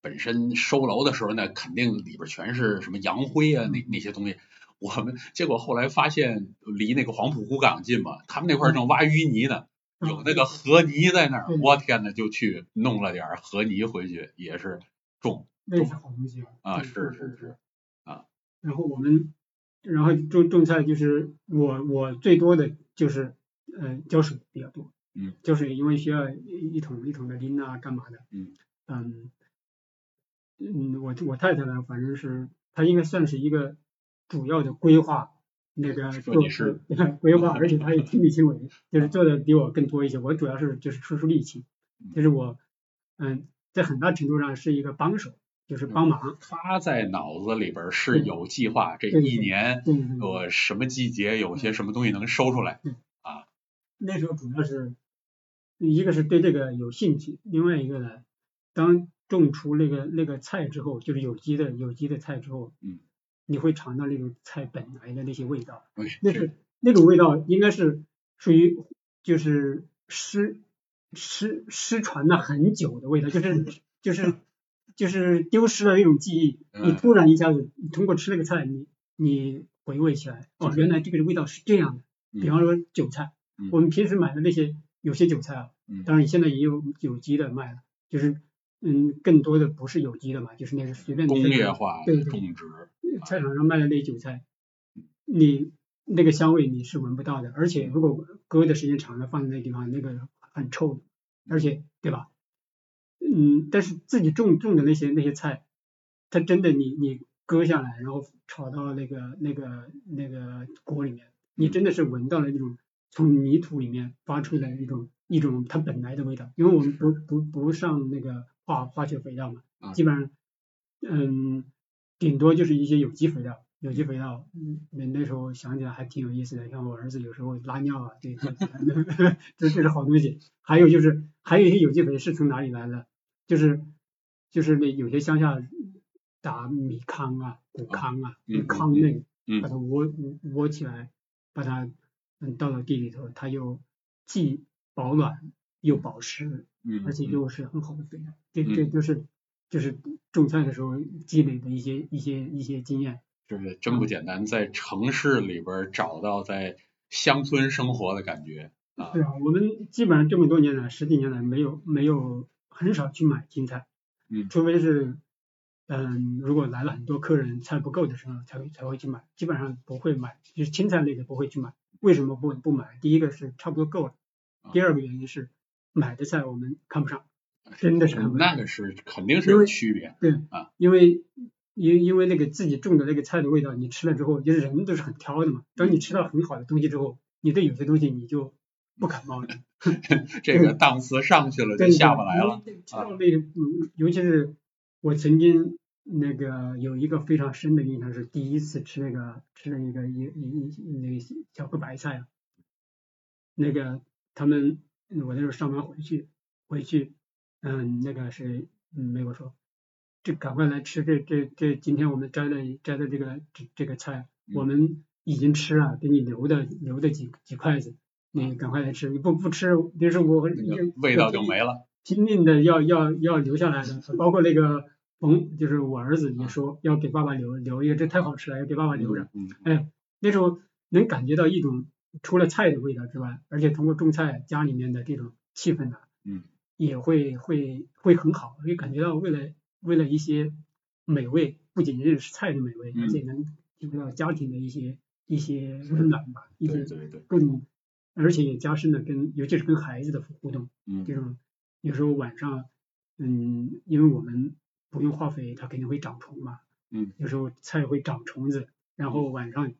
本身收楼的时候呢，肯定里边儿全是什么洋灰啊，那那些东西。我们结果后来发现离那个黄埔湖港近嘛，他们那块儿正挖淤泥呢，有那个河泥在那儿，嗯我天呐，就去弄了点河泥回去，也是种那是好东西啊。啊，是是是啊，。然后我们然后种种菜就是我我最多的就是呃浇水比较多，嗯，浇水因为需要一一桶一桶的拎啊干嘛的，嗯嗯嗯我我太太呢反正是她应该算是一个主要的规划。那个设做规划，而且他也亲力亲为，就是做的比我更多一些。我主要是就是出出力气，就是我嗯在很大程度上是一个帮手，就是帮忙。他在脑子里边儿是有计划，这一年我什么季节有些什么东西能收出来啊，那时候主要是一个是对这个有兴趣，另外一个呢，当种出那个那个菜之后，就是有机的有机的菜之后，嗯，你会尝到那种菜本来的那些味道，哎那是那种味道应该是属于就是失失失传了很久的味道，就是就是就是丢失了那种记忆，你嗯突然一下子你通过吃那个菜，你你回味起来，哦，原来这个味道是这样的。比方说韭菜，嗯我们平时买的那些有些韭菜啊，嗯当然现在也有有机的卖了，就是嗯更多的不是有机的嘛，就是那个随便工菜业化种植，菜场上卖的那些韭菜，你那个香味你是闻不到的，而且如果搁的时间长了放在那地方，那个很臭的，而且对吧？嗯，但是自己种种的那些那些菜，它真的你你割下来，然后炒到那个那个那个锅里面，你真的是闻到了那种从泥土里面发出的一种一种它本来的味道，因为我们不不不上那个化化学肥料嘛，啊基本上嗯顶多就是一些有机肥料。有机肥料，嗯，那那时候想起来还挺有意思的。像我儿子有时候拉尿啊，这这这这是好东西。还有就是，还有一些有机肥是从哪里来的？就是就是那有些乡下打米糠啊、谷糠啊，糠那个嗯把它窝窝起来，把它嗯倒到地里头，它又既保暖又保湿，嗯，而且嗯又是很好的肥料。这这就是就是种菜的时候积累的一些一些一些经验。就是真不简单，在城市里边找到在乡村生活的感觉啊对，啊，我们基本上这么多年来，十几年来没有没有很少去买青菜，嗯除非是嗯，如果来了很多客人，菜不够的时候才会才会去买，基本上不会买，就是青菜类的不会去买。为什么不不买？第一个是差不多够了，第二个原因是买的菜我们看不上，真的是。那个是肯定是有区别，对啊，因为因因为那个自己种的那个菜的味道，你吃了之后，就是人都是很挑的嘛。当你吃到很好的东西之后，你对有些东西你就不感冒了。这个档次上去了就下不来了。。啊对对吃到那个，嗯，尤其是我曾经那个有一个非常深的印象是第一次吃那个吃了一个一一一那个小个白菜啊，那个他们我那时候上班回去回去，嗯，那个谁嗯没跟我说，这赶快来吃这这这今天我们摘的摘的这个这这个菜，我们已经吃了，给你留的留的几几筷子。你赶快来吃，你不不吃，就是我那个味道就没了。拼命的要要要留下来的，包括那个冯，就是我儿子也说要给爸爸留留一个，这太好吃了，要给爸爸留着。嗯，哎，那时候能感觉到一种除了菜的味道之外，而且通过种菜家里面的这种气氛呢，嗯，也会会会很好，会感觉到为了为了一些美味，不仅仅是菜的美味，嗯而且能体会到家庭的一些一些温暖吧，一些更，而且也加深了跟尤其是跟孩子的互动。嗯。这种有时候晚上，嗯，因为我们不用化肥，它肯定会长虫嘛，嗯，有时候菜会长虫子，然后晚上，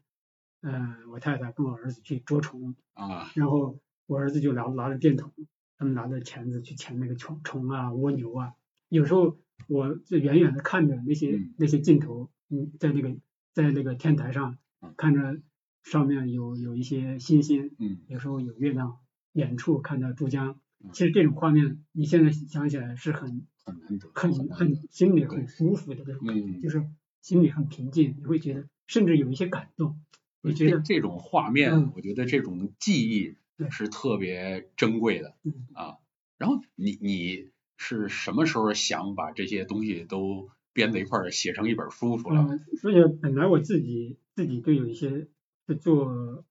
嗯、我太太跟我儿子去捉虫，啊，然后我儿子就拿拿着电筒，他们拿着钳子去钳那个虫虫啊、蜗牛啊，有时候我就远远的看着那些、嗯。那些镜头，嗯，在那个在那个天台上嗯。看着上面有有一些星星，嗯。有时候有月亮，远处看到珠江嗯，其实这种画面你现在想起来是很很很很心里很。舒服的那种感觉，嗯就是心里很平静，你会觉得甚至有一些感动，我觉得这这种画面嗯，我觉得这种记忆对是特别珍贵的嗯啊。然后你你是什么时候想把这些东西都编在一块儿写成一本书出来？呃，所以本来我自己自己就有一些是做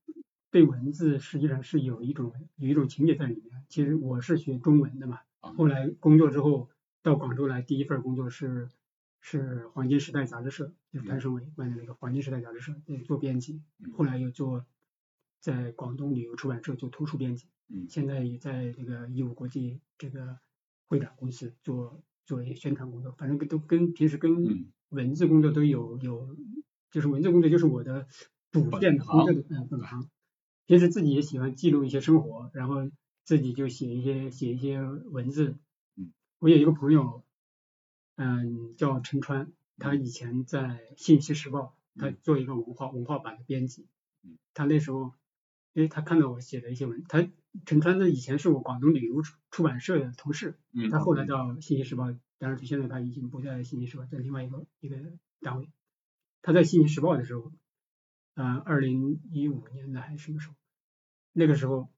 对文字实际上是有一种有一种情节在里面。其实我是学中文的嘛，啊后来工作之后到广州来，第一份工作是是黄金时代杂志社，就是潘胜伟办的那个黄金时代杂志社，对，做编辑。嗯后来又做在广东旅游出版社做图书编辑，嗯现在也在这个义乌国际这个会展公司做做一些宣传工作，反正跟都跟平时跟嗯文字工作都有有，就是文字工作就是我的主线的工作的嗯本行。平时自己也喜欢记录一些生活，然后自己就写一些写一些文字。嗯，我有一个朋友，嗯，叫陈川，他以前在《信息时报》，他嗯做一个文化文化版的编辑嗯。他那时候，哎，他看到我写的一些文，他陈川呢以前是我广东旅游出出版社的同事，嗯，他后来到《信息时报》，当然现在他已经不在《信息时报》，在另外一个一个单位。他在《信息时报》的时候，呃，二零一五年的还是什么时候？那个时候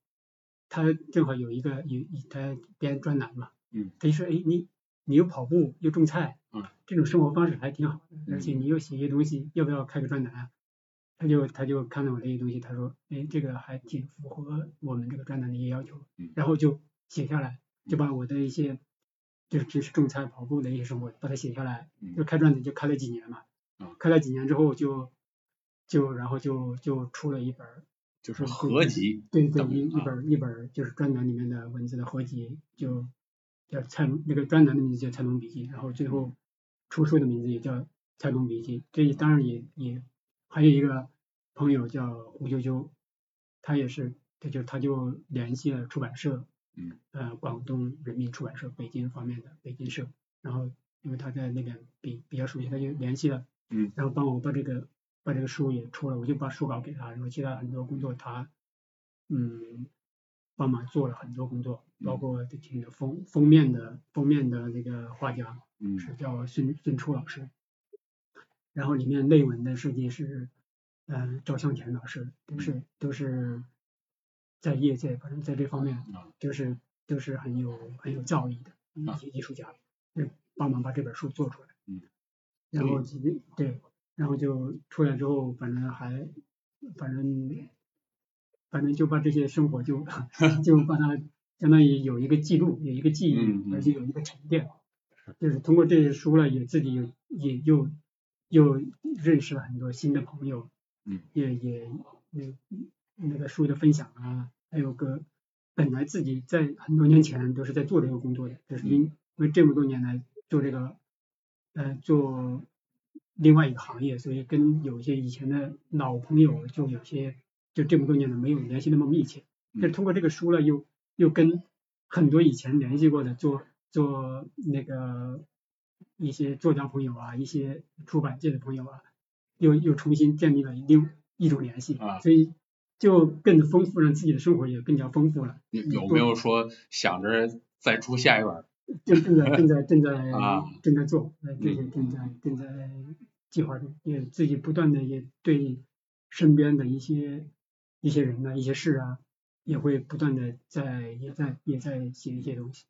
他正好有一个有他编专栏嘛，嗯，他就说，哎，你你又跑步又种菜，嗯，这种生活方式还挺好的，而且你又写一些东西，要不要开个专栏啊？他就他就看到我这些东西，他说，哎，这个还挺符合我们这个专栏的一些要求，嗯。然后就写下来，就把我的一些就是平时种菜跑步的一些生活把它写下来，嗯。就开专栏就开了几年嘛，嗯。开了几年之后就就然后就就出了一本儿，就是合集，对对一一本儿一本儿就是专栏里面的文字的合集，就叫蔡龙那个专栏的名字叫《菜农笔记》，然后最后出书的名字也叫《菜农笔记》，这当然也也还有一个朋友叫胡啾啾，他也是，他就他就联系了出版社，嗯，呃，广东人民出版社北京方面的北京社，然后因为他在那边比比较熟悉，他就联系了，嗯，然后帮我把这个把这个书也出了，我就把书稿给他，然后其他很多工作他，嗯，帮忙做了很多工作，包。括这个封封面的封面的那个画家，嗯。是叫孙孙初老师，然后里面内文的设计是，嗯、赵向前老师，都是都是在业界，反正在这方面啊都是都是很有很有造诣的一些艺术家，就帮忙把这本书做出来。嗯，然后几对，然后就出来之后，反正还反正反正就把这些生活就 就把它相当于有一个记录，有一个记忆，嗯嗯而且有一个沉淀。就是通过这些书呢，也自己有也又又认识了很多新的朋友，嗯，也也那那个书的分享啊，还有个本来自己在很多年前都是在做这个工作的，就是因因为这么多年来做这个呃做另外一个行业，所以跟有一些以前的老朋友就有些就这么多年来没有联系那么密切，嗯。但是通过这个书呢，又又跟很多以前联系过的做做那个一些作家朋友啊，一些出版界的朋友啊，又又重新建立了另一种联系，啊所以就更丰富，让自己的生活也更加丰富了。有有没有说想着再出下一本？正正在正在正在啊正在做，呃，这些正在正在计划中，也自己不断的也对身边的一些一些人呢、一些事啊，也会不断的在也在也在写一些东西。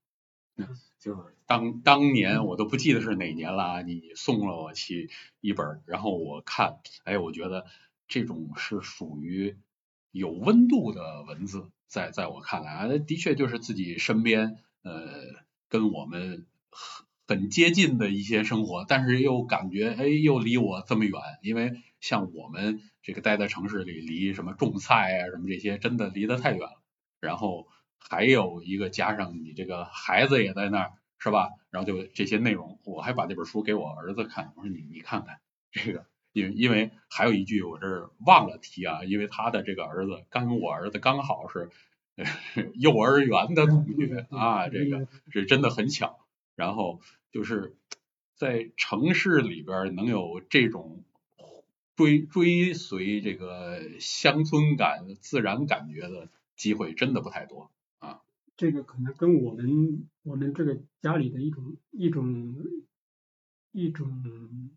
就是当当年我都不记得是哪年了啊，你送了我去一本，然后我看，哎，我觉得这种是属于有温度的文字，在在我看来啊，的确就是自己身边呃跟我们很很接近的一些生活，但是又感觉哎又离我这么远，因为像我们这个待在城市里，离什么种菜啊什么这些真的离得太远了，然后。还有一个加上你这个孩子也在那儿，是吧？然后就这些内容，我还把这本书给我儿子看，我说你你看看这个，因为因为还有一句我这儿忘了提啊，因为他的这个儿子跟我儿子刚好是呃 幼儿园的同学啊，这个是真的很巧。然后就是在城市里边能有这种追追随这个乡村感、自然感觉的机会，真的不太多。这个可能跟我们我们这个家里的一种一种一种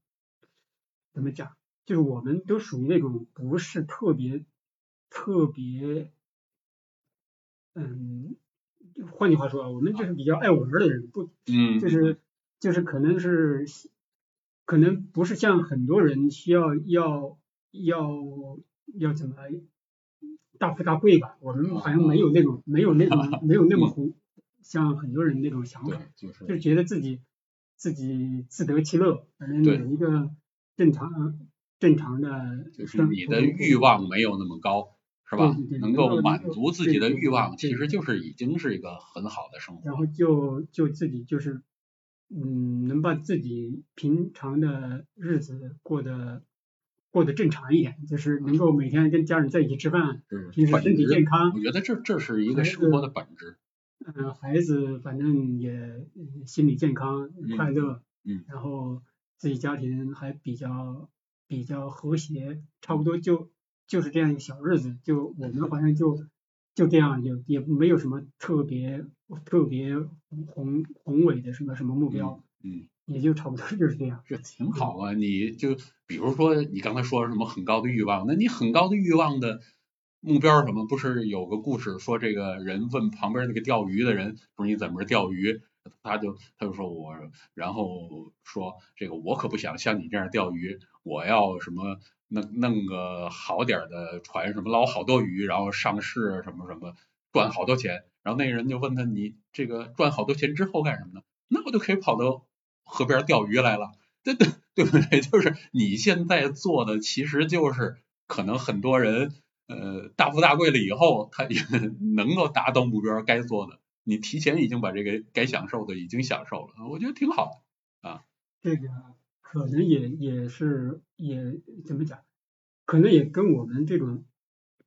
怎么讲，就是我们都属于那种不是特别特别，嗯，换句话说啊，我们就是比较爱玩的人，不嗯，就是就是可能是可能不是像很多人需要要要要怎么大富大贵吧，我们好像没有那种没有那种 没有那么宏，像很多人那种想法，，就是就是觉得自己自己自得其乐，反正有一个正常正常的就是你的欲望没有那么高，是吧？能能够够满足自己的欲望，其实就是已经是一个很好的生活。然后就就自己就是，嗯，能把自己平常的日子过得过得正常一点，就是能够每天跟家人在一起吃饭，是平时身体健康我，觉得这这是一个生活的本质。嗯、孩子反正也嗯心理健康嗯快乐，嗯然后自己家庭还比较比较和谐，差不多就就是这样一个小日子，就我们好像就就这样，也也没有什么特别特别宏宏伟的什么什么目标，嗯，也就差不多就是这样。这挺好啊。你就比如说你刚才说什么很高的欲望，那你很高的欲望的目标什么？不是有个故事说这个人问旁边那个钓鱼的人，说你怎么钓鱼？他就他就说我，然后说这个我可不想像你这样钓鱼，我要什么弄弄个好点的船，什么捞好多鱼，然后上市什么什么赚好多钱。然后那个人就问他，你这个赚好多钱之后干什么呢？那我就可以跑到河边钓鱼来了，对对对不对？就是你现在做的，其实就是可能很多人呃大富大贵了以后，他也能够达到目标该做的。你提前已经把这个该享受的已经享受了，我觉得挺好的啊。这个可能也也是也怎么讲，可能也跟我们这种，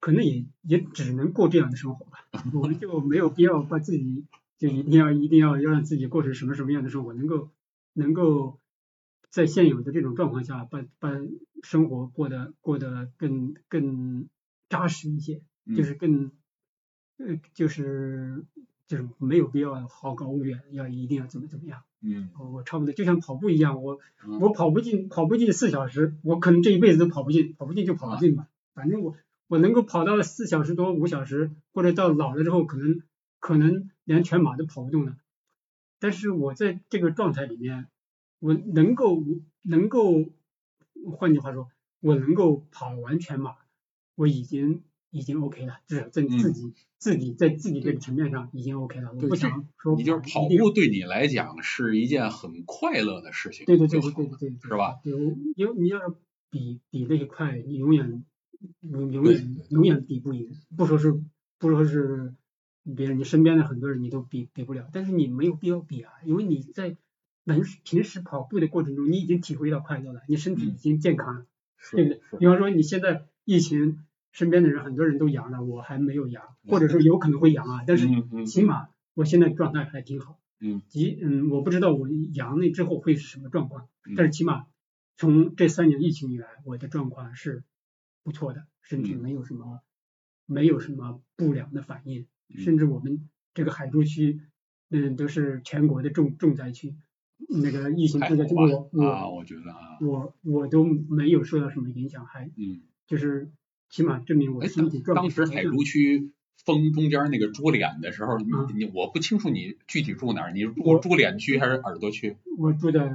可能也也只能过这样的生活吧。我们就没有必要把自己就一定要一定要要让自己过成什么什么样的生活，能够能够在现有的这种状况下，把把生活过得过得更更扎实一些，就是更呃就是。就是没有必要好高骛远，要一定要怎么怎么样。嗯，我差不多就像跑步一样，我我跑不进跑不进四小时，我可能这一辈子都跑不进，跑不进就跑不进吧。反正我我能够跑到四小时多五小时，或者到老了之后可能可能连全马都跑不动了。但是我在这个状态里面，我能够能够，换句话说，我能够跑完全马，我已经。已经 OK 了，至少在自己自己在自己这个层面上已经 OK 了。我不想说，你就是跑步对你来讲是一件很快乐的事情。对对对对对对，是吧？对，因为你要比比那个快，你永远永永远永远比不赢。不说是不说是别人，你身边的很多人你都比比不了。但是你没有必要比啊，因为你在平时平时跑步的过程中，你已经体会到快乐了，你身体已经健康了，对不对？比方说你现在疫情。身边的人很多人都阳了，我还没有阳，或者说有可能会阳啊，但是起码我现在状态还挺好。嗯，即嗯，我不知道我阳了之后会是什么状况，但是起码从这三年疫情以来，我的状况是不错的，身体没有什么没有什么不良的反应，甚至我们这个海珠区，嗯，都是全国的重重灾区，那个疫情重灾区，我我我觉得啊，我我都没有受到什么影响，还嗯，就是。起码证明我身体状况。当时海珠区封中间那个猪脸的时候，你你我不清楚你具体住哪儿，你住猪脸区还是耳朵区？我住在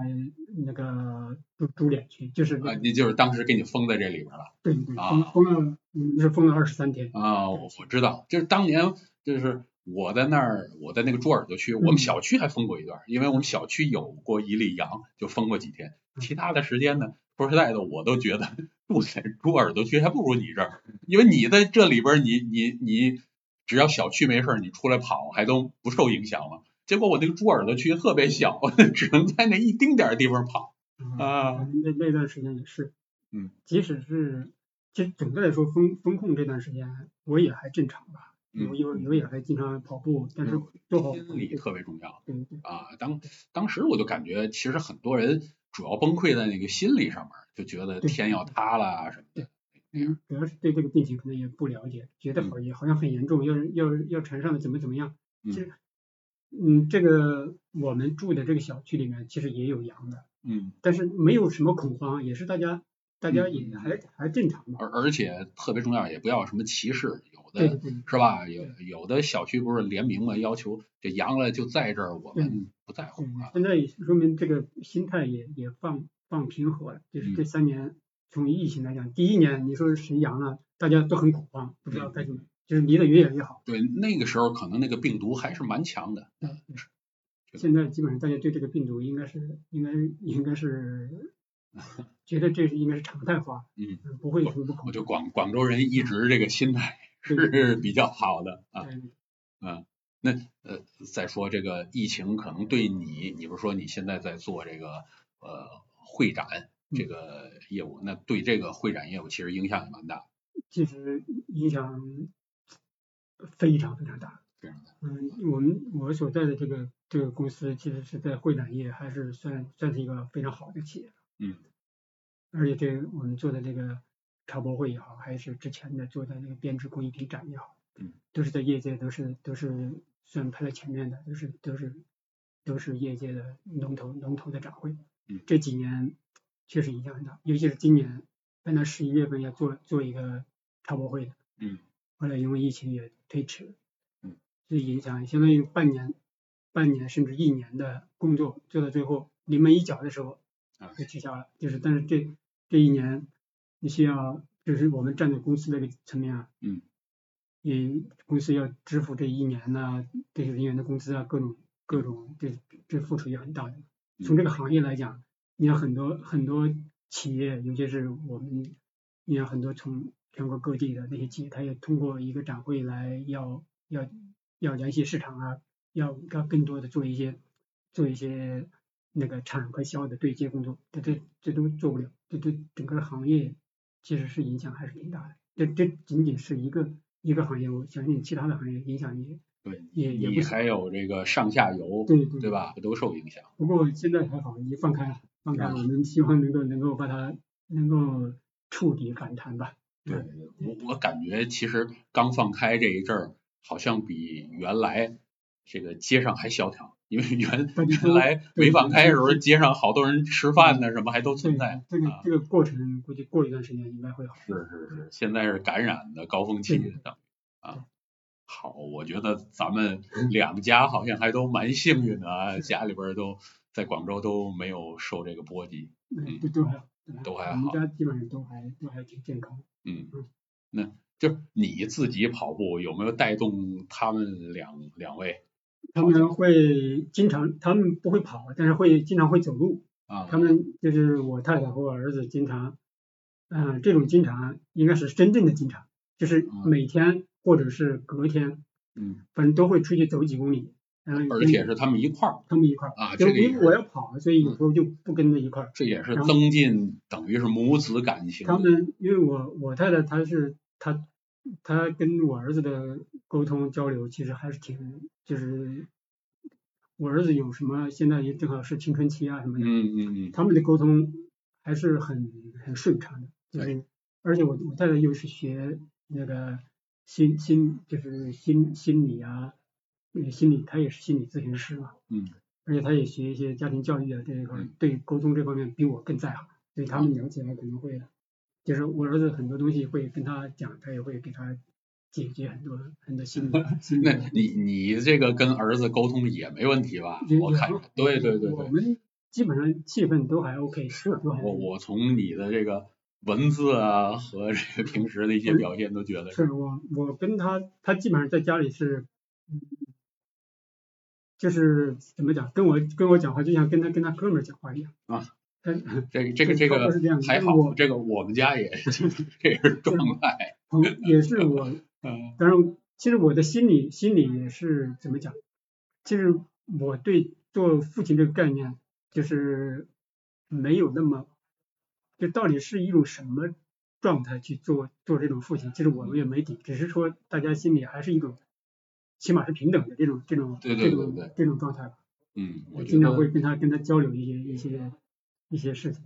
那个猪猪脸区，就是啊，你就是当时给你封在这里边了。对对对，封封了，是封了二十三天。啊，我我知道，就是当年就是我在那儿，我在那个猪耳朵区，我们小区还封过一段，因为我们小区有过一例阳，就封过几天。其他的时间呢，说实在的，我都觉得。住在猪耳朵区还不如你这儿，因为你在这里边，你你你只要小区没事，你出来跑还都不受影响了。结果我那个猪耳朵区特别小，只能在那一丁点地方跑啊。那那段时间也是，嗯，即使是其实总的来说风风控这段时间我也还正常吧，因为因为也还经常跑步，但是做好心理特别重要。对对啊，当当时我就感觉其实很多人主要崩溃在那个心理上面。就觉得天要塌了什么的，嗯，主要是对这个病情可能也不了解，觉得好也好像很严重，要要要传上的怎么怎么样。其实，嗯，这个我们住的这个小区里面其实也有阳的，嗯，但是没有什么恐慌，也是大家大家也还还正常而而且特别重要，也不要什么歧视，有的是吧？有有的小区不是联名嘛，要求这阳了就在这儿，我们不在乎啊。现在说明这个心态也也放。放平和了，就是这三年从疫情来讲，第一年你说谁阳了，大家都很恐慌，不知道该怎么，就是离得越远越好。对，那个时候可能那个病毒还是蛮强的。对，现在基本上大家对这个病毒应该是应该应该是 觉得这是应该是常态化，嗯，不会有什么不恐。我就广广州人一直这个心态是比较好的啊，嗯，那呃再说这个疫情可能对你，你不是说你现在在做这个呃。会展这个业务，那对这个会展业务其实影响也蛮大。其实影响非常非常大。非常大。嗯，我们我所在的这个这个公司，其实是在会展业还是算算是一个非常好的企业。嗯。而且这我们做的这个超博会也好，还是之前的做的那个编织工艺品展也好，嗯，都是在业界都是都是算排在前面的，都是都是都是业界的龙头龙头的展会。嗯，这几年确实影响很大，尤其是今年本来十一月份要做做一个超博会的，嗯，后来因为疫情也推迟，嗯，所以影响相当于半年半年甚至一年的工作做到最后临门一脚的时候啊就取消了，就是但是这这一年你需要就是我们站在公司这个层面啊，嗯，也公司要支付这一年呢这些人员的工资啊，各种各种这这付出也很大的。从这个行业来讲，你看很多很多企业，尤其是我们，你看很多从全国各地的那些企业，他也通过一个展会来要要要联系市场啊，要要更多的做一些做一些那个产和销的对接工作，这这这都做不了，这对整个行业其实是影响还是挺大的。这这仅仅是一个一个行业，我相信其他的行业影响也对，也也还有这个上下游，对对对吧？都受影响。不过现在还好，已经放开了，放开了，我们希望能够能够把它能够触底反弹吧。对，我我感觉其实刚放开这一阵儿，好像比原来这个街上还萧条，因为原 原来对没放开的时候，街上好多人吃饭呢，什么还都存在。这个啊这个过程估计过一段时间应该会好。是是是，现在是感染的高峰期啊。好，我觉得咱们两家好像还都蛮幸运的啊，家里边都在广州都没有受这个波及。嗯，都都还好，都还好我们家基本上都还都还挺健康。嗯嗯，那就是你自己跑步有没有带动他们两两位他们会经常，他们不会跑，但是会经常会走路。啊？他们就是我太太和我儿子经常，嗯、这种经常应该是真正的经常，就是嗯每天或者是隔天，嗯，反正都会出去走几公里。嗯，而且是他们一块儿，他们一块儿啊就因为我要跑，所以有时候就不跟着一块儿。这也是增进等于是母子感情。他们因为我我太太她是她她跟我儿子的沟通交流其实还是挺就是我儿子有什么现在也正好是青春期啊什么的，嗯嗯嗯他们的沟通还是很很顺畅的，就是而且我我太太又是学那个心心就是心心理啊，呃心理他也是心理咨询师嘛，嗯。而且他也学一些家庭教育啊这一块对沟通这方面比我更在行，所以他们聊起来可能会，就是我儿子很多东西会跟他讲，他也会给他解决很多很多心 理心理那。你你这个跟儿子沟通也没问题吧？我看着，对对对对，我们基本上气氛都还 OK，是都还我我从你的这个文字啊和这个平时的一些表现都觉得是我我跟他，他基本上在家里是，嗯，就是怎么讲，跟我跟我讲话就像跟他跟他哥们儿讲话一样啊。他这个这个这个还好，这个我们家也 这是状态。也是我，嗯当然，其实我的心里心里也是怎么讲，其实我对做父亲这个概念就是没有那么，就到底是一种什么状态去做做这种父亲，其实我们也没底，只是说大家心里还是一种，起码是平等的这种这种对对这种这种状态吧。嗯，我经常会跟他跟他交流一些一些一些事情。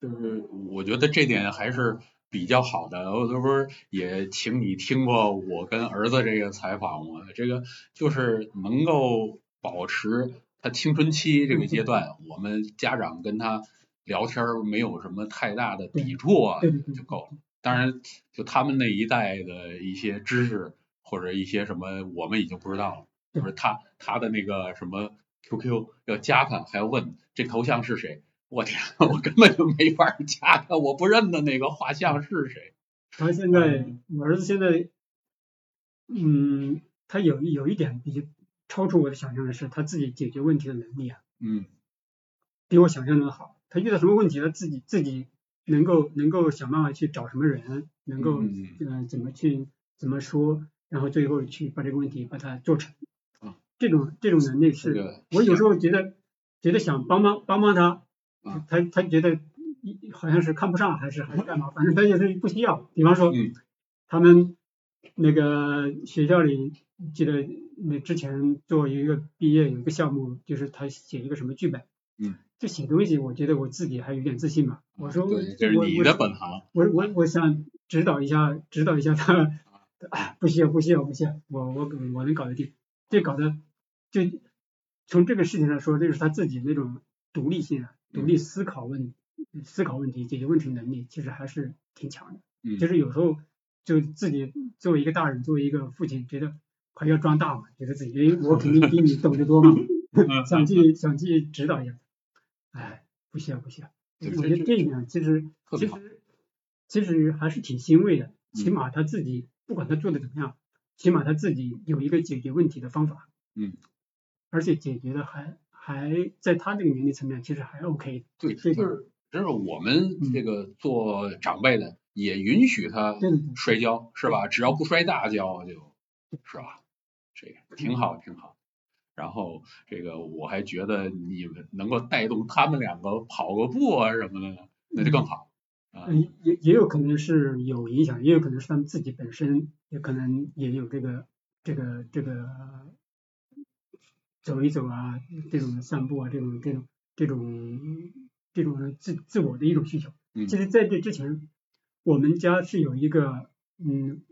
就是我觉得这点还是比较好的。我这不是也请你听过我跟儿子这个采访吗？这个就是能够保持他青春期这个阶段，我们家长跟他聊天儿没有什么太大的抵触啊，就够了。当然，就他们那一代的一些知识或者一些什么，我们已经不知道了。就是他他的那个什么 QQ 要加他，还要问这头像是谁。我天，我根本就没法加他，我不认得那个画像是谁。他现在，我儿子现在，嗯，他有有一点比较超出我的想象的是，他自己解决问题的能力啊，嗯比我想象中的好。他遇到什么问题，他自己自己能够能够想办法去找什么人，能够嗯呃怎么去怎么说，然后最后去把这个问题把它做成啊。这种这种能力是，我有时候觉得觉得想帮帮帮帮他啊，他他觉得一好像是看不上还是还是干嘛，反正他就是不需要。比方说，嗯他们那个学校里，记得那之前做一个毕业有一个项目，就是他写一个什么剧本，嗯，就写东西，我觉得我自己还有点自信嘛。我说对，这是我我你的本行。我我我想指导一下，指导一下他，哎，不需要不需要不需要，我我我能搞得定。这搞得就从这个事情上说，就是他自己那种独立性啊，独立思考问思考问题、解决问题能力，其实还是挺强的。嗯，就是有时候就自己作为一个大人，作为一个父亲，觉得还要装大嘛，觉得自己诶我肯定比你懂得多嘛，想去想去指导一下，哎，不需要不需要。我觉得这一点其实其实其实还是挺欣慰的，起嗯码他自己不管他做的怎么样，起码他自己有一个解决问题的方法，嗯，而且解决的还还在他这个年龄层面其实还 OK，对，这就是就是我们嗯这个做长辈的也允许他摔跤是吧？只要不摔大跤就是吧？这个挺好挺好。然后这个我还觉得你们能够带动他们两个跑个步啊什么的，那就更好啊。嗯，也也有可能是有影响，也有可能是他们自己本身也可能也有这个这个这个走一走啊，这种散步啊，这种这种这种这种自自我的一种需求。嗯。其实在这之前，我们家是有一个嗯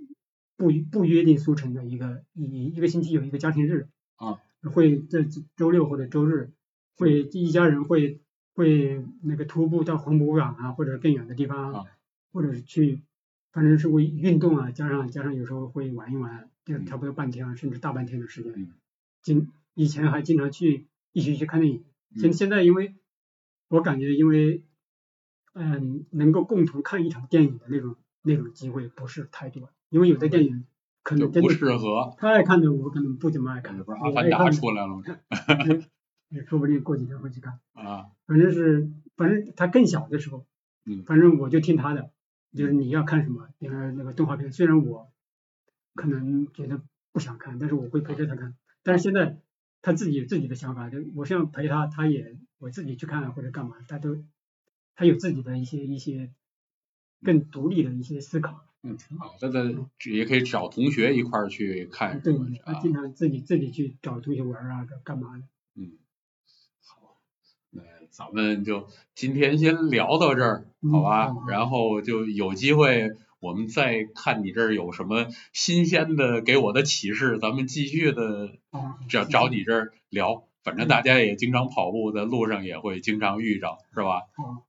不不约定俗成的一个一一个星期有一个家庭日。啊，会在周六或者周日会一家人会会那个徒步到黄浦港啊，或者更远的地方，啊。或者是去，反正是为运动啊，加上加上有时候会玩一玩，就嗯差不多半天啊，甚至大半天的时间。嗯。经以前还经常去一起去看电影，现嗯现在因为我感觉因为嗯能够共同看一场电影的那种那种机会不是太多，因为有的电影可能真的适合，他爱看的我可能不怎么爱看，这不是我阿凡达出来了吗？也说不定过几天会去看。啊，反正是，反正他更小的时候，嗯反正我就听他的，就是你要看什么，比如那个动画片，虽然我可能觉得不想看，但是我会陪着他看。但是现在他自己有自己的想法，就我想陪他，他也我自己去看或者干嘛，他都他有自己的一些一些更独立的一些思考。嗯，挺好。他的也可以找同学一块儿去看，对他经常自己自己去找同学玩啊，干干嘛的。嗯，好，那咱们就今天先聊到这儿，好吧？然后就有机会我们再看你这儿有什么新鲜的给我的启示，咱们继续的啊，找找你这儿聊。反正大家也经常跑步，在路上也会经常遇着，是吧？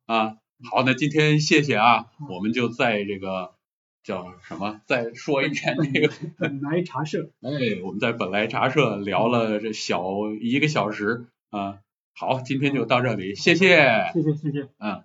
啊，好，那今天谢谢啊，嗯我们就在这个叫什么，再说一遍这个。本来茶社，哎，我们在本来茶社聊了这小一个小时啊，好，今天就到这里，谢谢，谢谢谢谢。嗯。